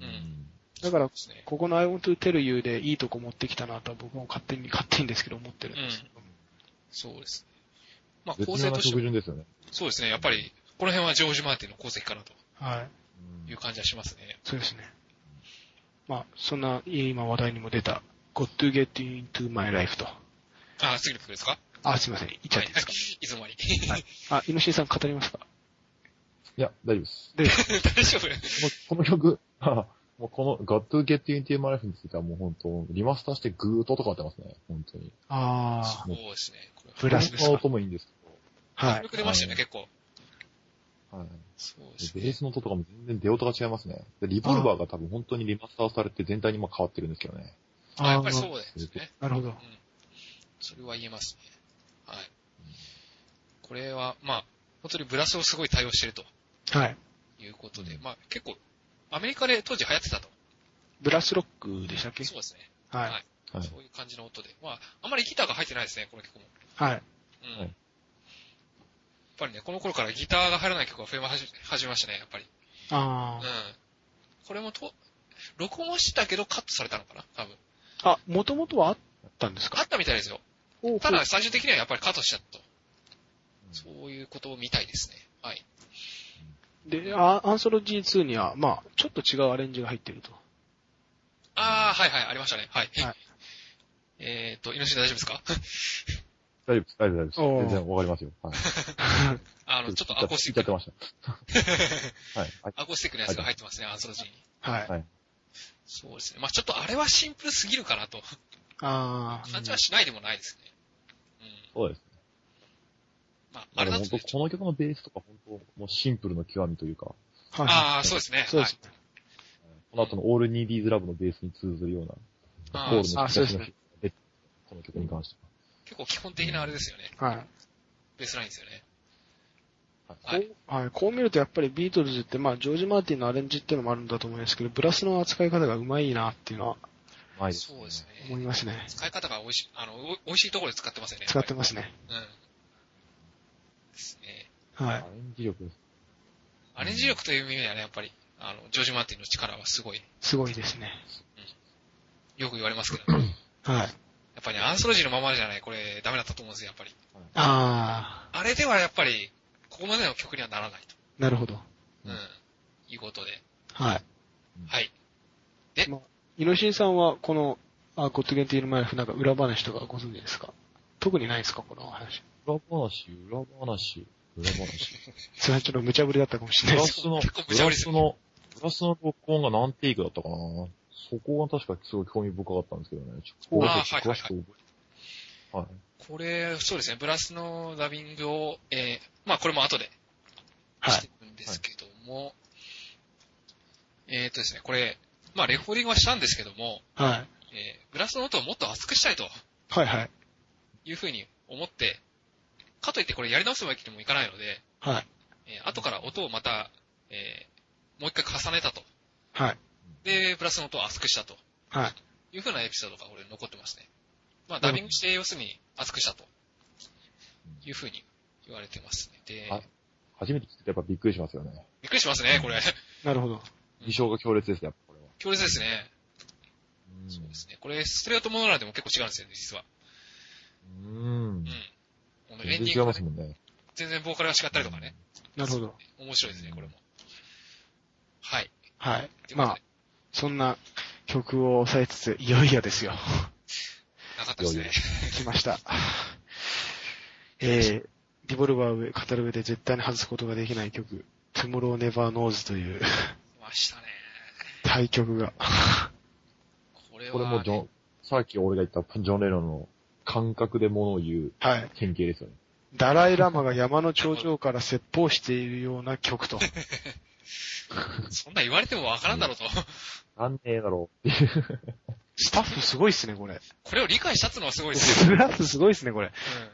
ど。うんだからそうですね。ここの I want to tell you でいいとこ持ってきたなとは僕も勝手に、勝手にですけど思ってるんですけど。そうですね。まあ、構成としてですよね。そうですね。やっぱり、この辺はジョージ・マーティンの功績かなとはい。いう感じはしますね。そうですね。まあ、そんな、今話題にも出た、Got to get into my life と。ああ、次の曲ですか？あ、すいません。言っちゃっていいですか、<laughs> いつの間に。はいあ、イノシンさん語りますか？いや、大丈夫です。で、大丈夫？このこの曲、あもうこの Got to Get Into My Life についてはもう本当、リマスターしてぐーっと音変わってますね。本当に。あそうですね。ブラスですかこの音もいいんですけあ、はい迫。力出ましたよね、はい結構。ど、はい。そうですね。ベースの音とかも全然出音が違いますね。でリボルバーが多分本当にリマスターされて全体にまあ変わってるんですけどね。あやっぱりあそうですね。なるほどうん。それは言えますね。はい。これは、まあ、本当にブラスをすごい対応してるとはい。いうことで、まあ結構、アメリカで当時流行ってたと。ブラスロックでしたっけ？そうですね。はい。はいはい。そういう感じの音で。まあ、あんまりギターが入ってないですね、この曲も。はい。うん。はいやっぱりね、この頃からギターが入らない曲が増えま始めましたね、やっぱり。あうん。これもと、録音はしてたけどカットされたのかな？多分。あ。あ、もともとはあったんですか？あったみたいですよ。ただ、最終的にはやっぱりカットしちゃったと。そういうことみたいですね。はい。で、あアンソロジー2には、まあ、ちょっと違うアレンジが入ってると。ああ、はいはい、ありましたね。はい。はいえっと、イノシシ大丈夫ですか？<laughs> 大丈夫です。大丈夫です。全然わかりますよ。はい。<laughs> あの、ちょっとアコースティックました。<laughs> はい。はいアコースティックのやつが入ってますね、アンソロジーに。はい。はいそうですね。まあちょっとあれはシンプルすぎるかなと。ああ。感じはしないでもないですね。うん。そうですね。まあ、まあれなんですね当この曲のベースとか本当もうシンプルの極みというか、はいはいああ、そうですね。そうですね。この後のオールニーディーズラブのベースに通ずるような、あーコールのあそうですねこの曲に関して結構基本的なあれですよね。はい。ベースラインですよね。は。はいこうはい、こう見るとやっぱりビートルズって、まあ、ジョージ・マーティンのアレンジっていうのもあるんだと思うんですけど、ブラスの扱い方がうまいなっていうのはうまいですそうですね。思いますね。使い方が美味しい、あの、お美味しいところで使ってますよね。使ってますね。うん。ですね。はいアレ。ンジ力。アレンジ力という意味ではね、やっぱり、あの、ジョージ・マーティンの力はすごい、すごいですね。よく言われますけど、やはい。っぱりね、アンソロジーのままじゃない、これ、ダメだったと思うんですよ、やっぱり。ああれではやっぱり、ここまでの曲にはならないと。ー、なるほど。うん。いうことで。はい。はい。イノシンさんは、この、あ、ゴッドゲンティールマイルフなんか裏話とかご存知ですか？特にないですかこの話。裏話、裏話、裏話。それはちょっと無茶ぶりだったかもしれないです。ブラスの、結構無ブ茶ぶりですよラスの、ブラスの録音が何テイクだったかなそこが確かすごい興味深かったんですけどね。ちょっと詳しく詳しく覚えはい。これ、そうですね、ブラスのダビングを、えー、まあこれも後ではいして。るんですけども、えーっとですね、これ、まあレコーディングはしたんですけども、はい。えー、ブラスの音をもっと熱くしたいとはいはい。いうふうに思って、かといってこれやり直すわけにもいかないので、はい。えー後から音をまた、えー、もう一回重ねたと。はい。で、ブラスの音を熱くしたとはい。いうふうなエピソードがこれ残ってますね。まあダビングして要するに熱くしたというふうに言われてますね。で、あ初めて聞くとやっぱびっくりしますよね。びっくりしますね、これ。<laughs> なるほど。印象が強烈ですね、やっぱこれは。強烈ですね。うんそうですね。これ、ストレートモノラルでも結構違うんですよね、実は。うんう。ん。エ全然違いンディングがねますもんね。全然ボーカルが違ったりとかね。なるほど。面白いですね、これも。はい。はい。まあ、そんな曲を抑えつつ、いよいよですよ。なかったですね。来ました。<laughs> えー、リボルバーを語る上で絶対に外すことができない曲、Tomorrow Never Knows という来ましたね。大曲が。これは、これもジョン、さっき俺が言ったジョン・レノンの感覚で物を言うはい。典型ですよね。ダライラマが山の頂上から説法しているような曲と。<laughs> そんな言われてもわからんだろうと。なんねえだろうっていう。スタッフすごいっすね、これ。これを理解したってのはすごいですよ。スタッフすごいっすね、これ。うん。うん。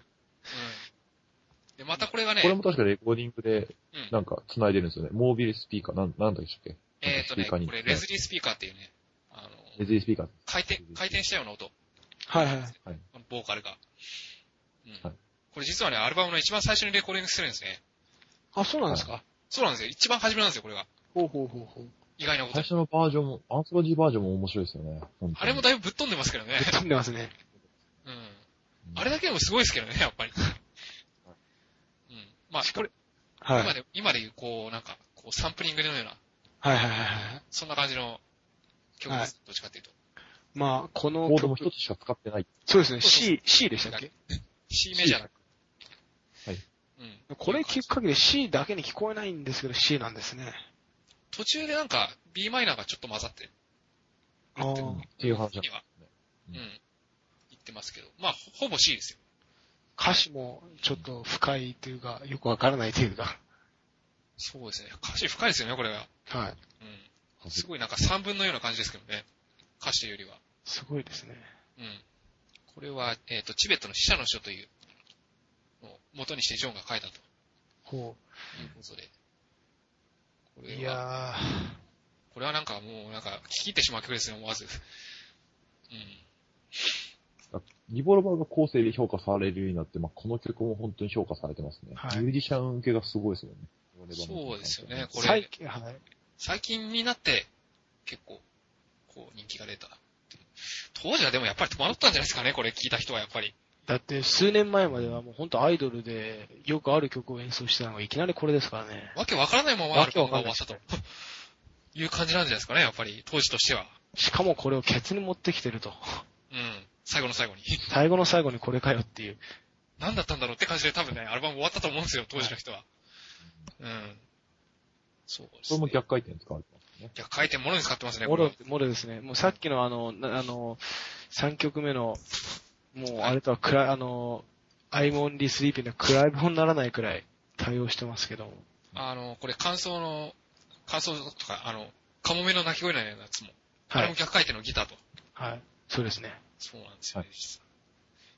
で、またこれがねこ、れも確かレコーディングで、うん。なんか繋いでるんですよね。モービルスピーカー、なん、なんだっけえっ、とね、こスピーカーにれレズリースピーカーっていうね、あの、レズリースピーカー。回転、回転したような音。はいはい。はい。ボーカルが。うん。はいこれ実はね、アルバムの一番最初にレコーディングしてるんですね。あ、そうなんですか？そうなんですよ。一番初めなんですよ、これが。ほうほうほうほう。意外なこと最。初のバージョンも、アンソロジーバージョンも面白いですよね。あれもだいぶぶっ飛んでますけどね。飛んでますね。うん。あれだけでもすごいですけどね、やっぱり。うん。まあ、これ、はい。今で、今でいう、こう、なんか、こう、サンプリングのような、はいはいはいはい。そんな感じの曲です。どっちかっていうと。まあ、このコードも曲一つしか使ってない。そうですね、C、C でしたっけ？C メジャーだ。はい。うん。これ聞く限り C だけに聞こえないんですけど C なんですね。途中でなんか、B マイナーがちょっと混ざって、ああ。っていう話には、ううんん。言ってますけど。まあ、ほほぼ C ですよ。歌詞もちょっと深いというか、よくわからないというか。そうですね。歌詞深いですよね、これは。はい。うん。すごいなんか3分のような感じですけどね。歌詞というよりは。すごいですね。うん。これは、えっ、と、チベットの死者の書というのを元にしてジョンが書いたとほいうことで。こう。いれは、やこれはなんかもう、なんか、聞き入ってしまう曲ですね、思わず。うん。リボルバーが後世で評価されるようになって、まあ、この曲も本当に評価されてますね。はいミュージシャン受けがすごいですよね。そうですよね、ーこれ、最近、はい。最近になって、結構、こう、人気が出た。当時はでもやっぱり戸惑ったんじゃないですかね、これ聞いた人はやっぱり。だって数年前まではもう本当アイドルでよくある曲を演奏してたのがいきなりこれですからね。わけわからないままアルバムが終わったとわ。いう感じなんじゃないですかね、やっぱり、当時としては。しかもこれをケツに持ってきてると。うん。最後の最後に。最後の最後にこれかよっていう。何だったんだろうって感じで多分ね、アルバム終わったと思うんですよ、当時の人は。うん。そうです、ね。それも逆回転使われてますね。逆回転ものに使ってますね、もこれはろ、もろですね。もうさっきのあの、なあの、3曲目の、もうはいあれとはくら、あの、I'm only sleeping の比べ物にならないくらい対応してますけども。あの、これ感想の、感想とか、あの、カモメの鳴き声のようなやつも、あはい。れも逆回転のギターと。はい。そうですね。そうなんですよね、実は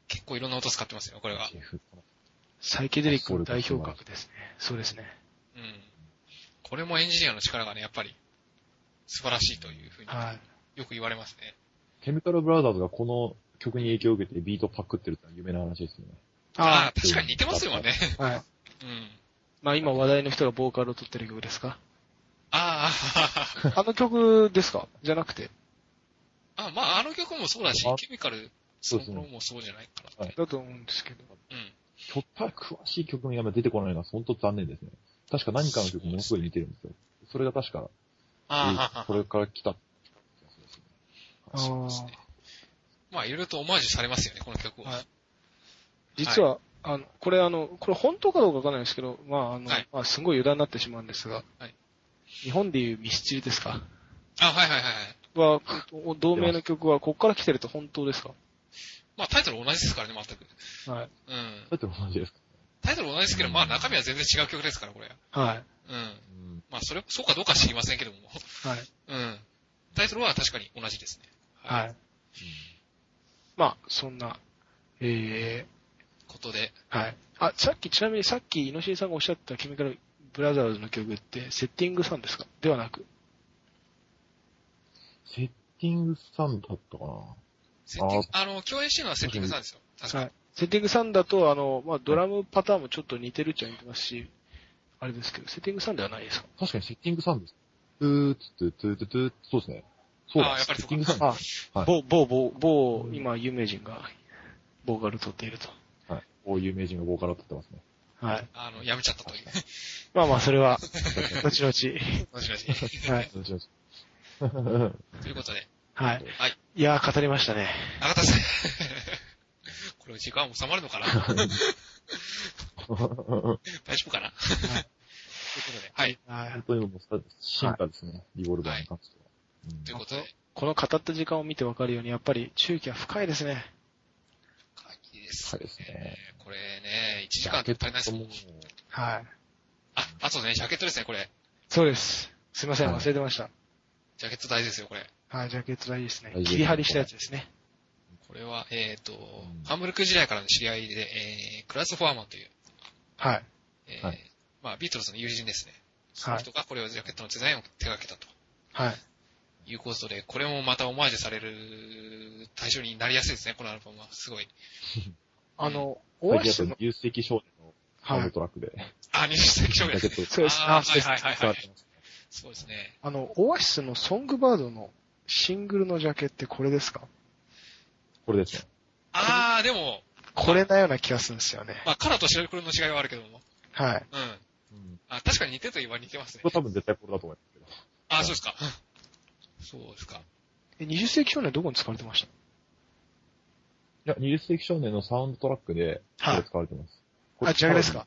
結構いろんな音使ってますよ、これは。F サイケデリックの代表格ですね。そうですね。うん。これもエンジニアの力がね、やっぱり、素晴らしいというふうに、はい。よく言われますね。ケミカルブラザーズがこの曲に影響を受けてビートパクってるってのは有名な話ですよね。ああ、確かに似てますよね。あ、はい。うん。まあ今話題の人がボーカルを取ってる曲ですか？あ <laughs> あの曲ですか？じゃなくて。あ、あ、まあ、あの曲もそうだしあ、ケミカルそのものもそうじゃないかな。はいだと思うんですけど。うん。ひょったら詳しい曲名が出てこないのは本当残念ですね。確か何かの曲ものすごい似てるんですよ。それが確か、ああ、それから来たそうですね。まあ、いろいろとオマージュされますよね、この曲は。はい実は、あの、これあの、これ本当かどうかわかんないですけど、まああの、はいまあすごい余談になってしまうんですが、はい日本でいうミスチルですか？あ、はいはいはいはい。は、お同名の曲はここから来てると本当ですか？まあ、タイトル同じですからね、全く。はい。うん。だって同じですか？タイトル同じですけど、まあ、中身は全然違う曲ですから、これ。はい。うん。うん。まあ、それ、そうかどうかは知りませんけども。はい。うん。タイトルは確かに同じですね。はい。まあ、そんな、えことで。ー、はい。あ、さっき、ちなみにさっき、イノシンさんがおっしゃったケミカルブラザーズの曲って、 Setting Sun ですか？ではなく。 Setting Sunだったかな Setting、あの、共演してるのは Setting Sun ですよ。確かに。はい。 Setting Sun だと、あの、まあ、ドラムパターンもちょっと似てるっちゃ似てますし、あれですけど、 Setting Sun ではないですか？確かに Setting Sun です。トゥーツーツーツーツーそうですね。そうだ、あーやっぱり Setting Sun。あ、はい某、某、某、某、今、有名人が、ボーカル取っていると。はい。こういう名人がボーカルを取ってますね。はい。あの、やめちゃったという。まあまあ、それは、後々。もしもし。はい。どっちどっちということで。はい。はい。いやー、語りましたね。中田さん。これ時間収まるのかな？<laughs> 大丈夫かな？ということで。はい。はい本。当にもうさ進化ですね、リボルバーに関しては。うんということで。この語った時間を見てわかるように、やっぱり中期は深いですね。鍵ですそうですね。これね、1時間足りないですもん。はい。あ、あとね、ジャケットですね、これ。そうです。すいません、はい忘れてました。ジャケット大事ですよ、これ。はい、ジャケット大事ですね切り張りしたやつですね。これは、えっ、と、んハンブルク時代からの知り合いで、えー、クラス・フォアマンという、はい。えーはいまあ、ビートルズの友人ですね。その人がこれをジャケットのデザインを手掛けたとはい。いうことで、これもまたオマージュされる対象になりやすいですね、このアルバムは。すごい。<laughs> あの、オアシスの、有世少年のサウンはい。ドトラックで、あ、20世紀少年ジャケットそうです。あーあ、そうです。はいはいはいはい。そうですね。あの、オアシスのソングバードのシングルのジャケってこれですか？これですね。あー、でも、これなような気がするんですよね。まあ、カラーと白黒の違いはあるけども。はい。うん。うん。あ、確かに似てるといえば似てますねこ。れ多分絶対これだと思いますけど。あ、そうですか。<laughs> そうですか。え、20世紀少年どこに使われてました？いや、20世紀少年のサウンドトラックで、こはいれ使われてます。これあ、ジャケですか？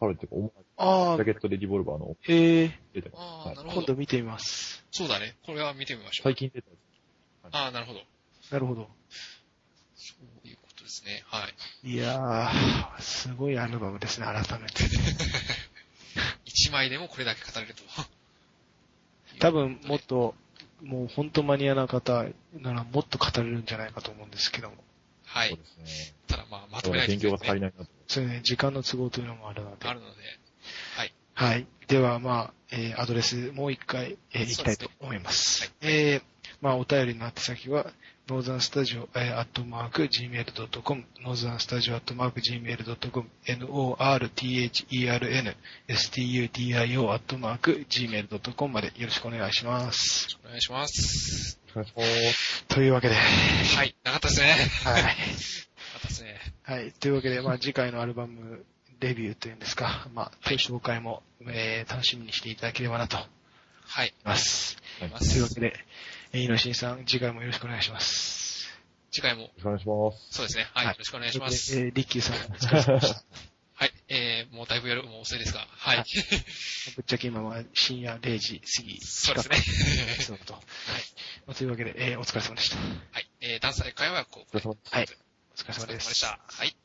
パルっていああジャ、ケットでリボルバーのへえ、出てます。あー、はいなるほど。今度見てみます。そうだね。これは見てみましょう。最近出たやあー、なるほど。なるほど。そういうことですね。はい。いやー、すごいアルバムですね、改めて。<laughs> 一枚でもこれだけ語れると。多分、もっと、もう本当マニアな方ならもっと語れるんじゃないかと思うんですけども。はいつそう。ですね。ただまあ、まだとめないとから勉強が。足りないなと。それね、時間の都合というのもあるので。あるので。はい。はい。では、まあ、えーアドレスもう一回、えーいきたいと思います。はいえーまあ、お便りの宛先は、ノーザンスタジオ、えー、アットマーク、gmail.com、ノーザンスタジオ、アットマーク、gmail.com、n-o-r-t-h-e-r-n、s-t-u-d-i-o、アットマーク、gmail.com までよろしくお願いします。お願いします。お願いします。というわけで、はい。なかったですね。はい。なかったですね。はい。というわけで、まあ、次回のアルバム、レビューというんですか、まあ、紹介も、えー楽しみにしていただければなと思いはい。ます。というわけで、えー、井上さん、次回もよろしくお願いします。次回も、よろしくお願いします。そうですね。はい。はいよろしくお願いします。えーリッキーさん、お疲れ様でした。<laughs> はい。えー、もうだいぶやる、もう遅いですが。はい。はいぶっちゃけ今は深夜0時過ぎ。そうですね。そうと。はい。まあというわけで、えーお疲れ様でした。はい。えー、ダンサー会話をこう、お疲れ様です。はいお疲れ様様で。した。はい。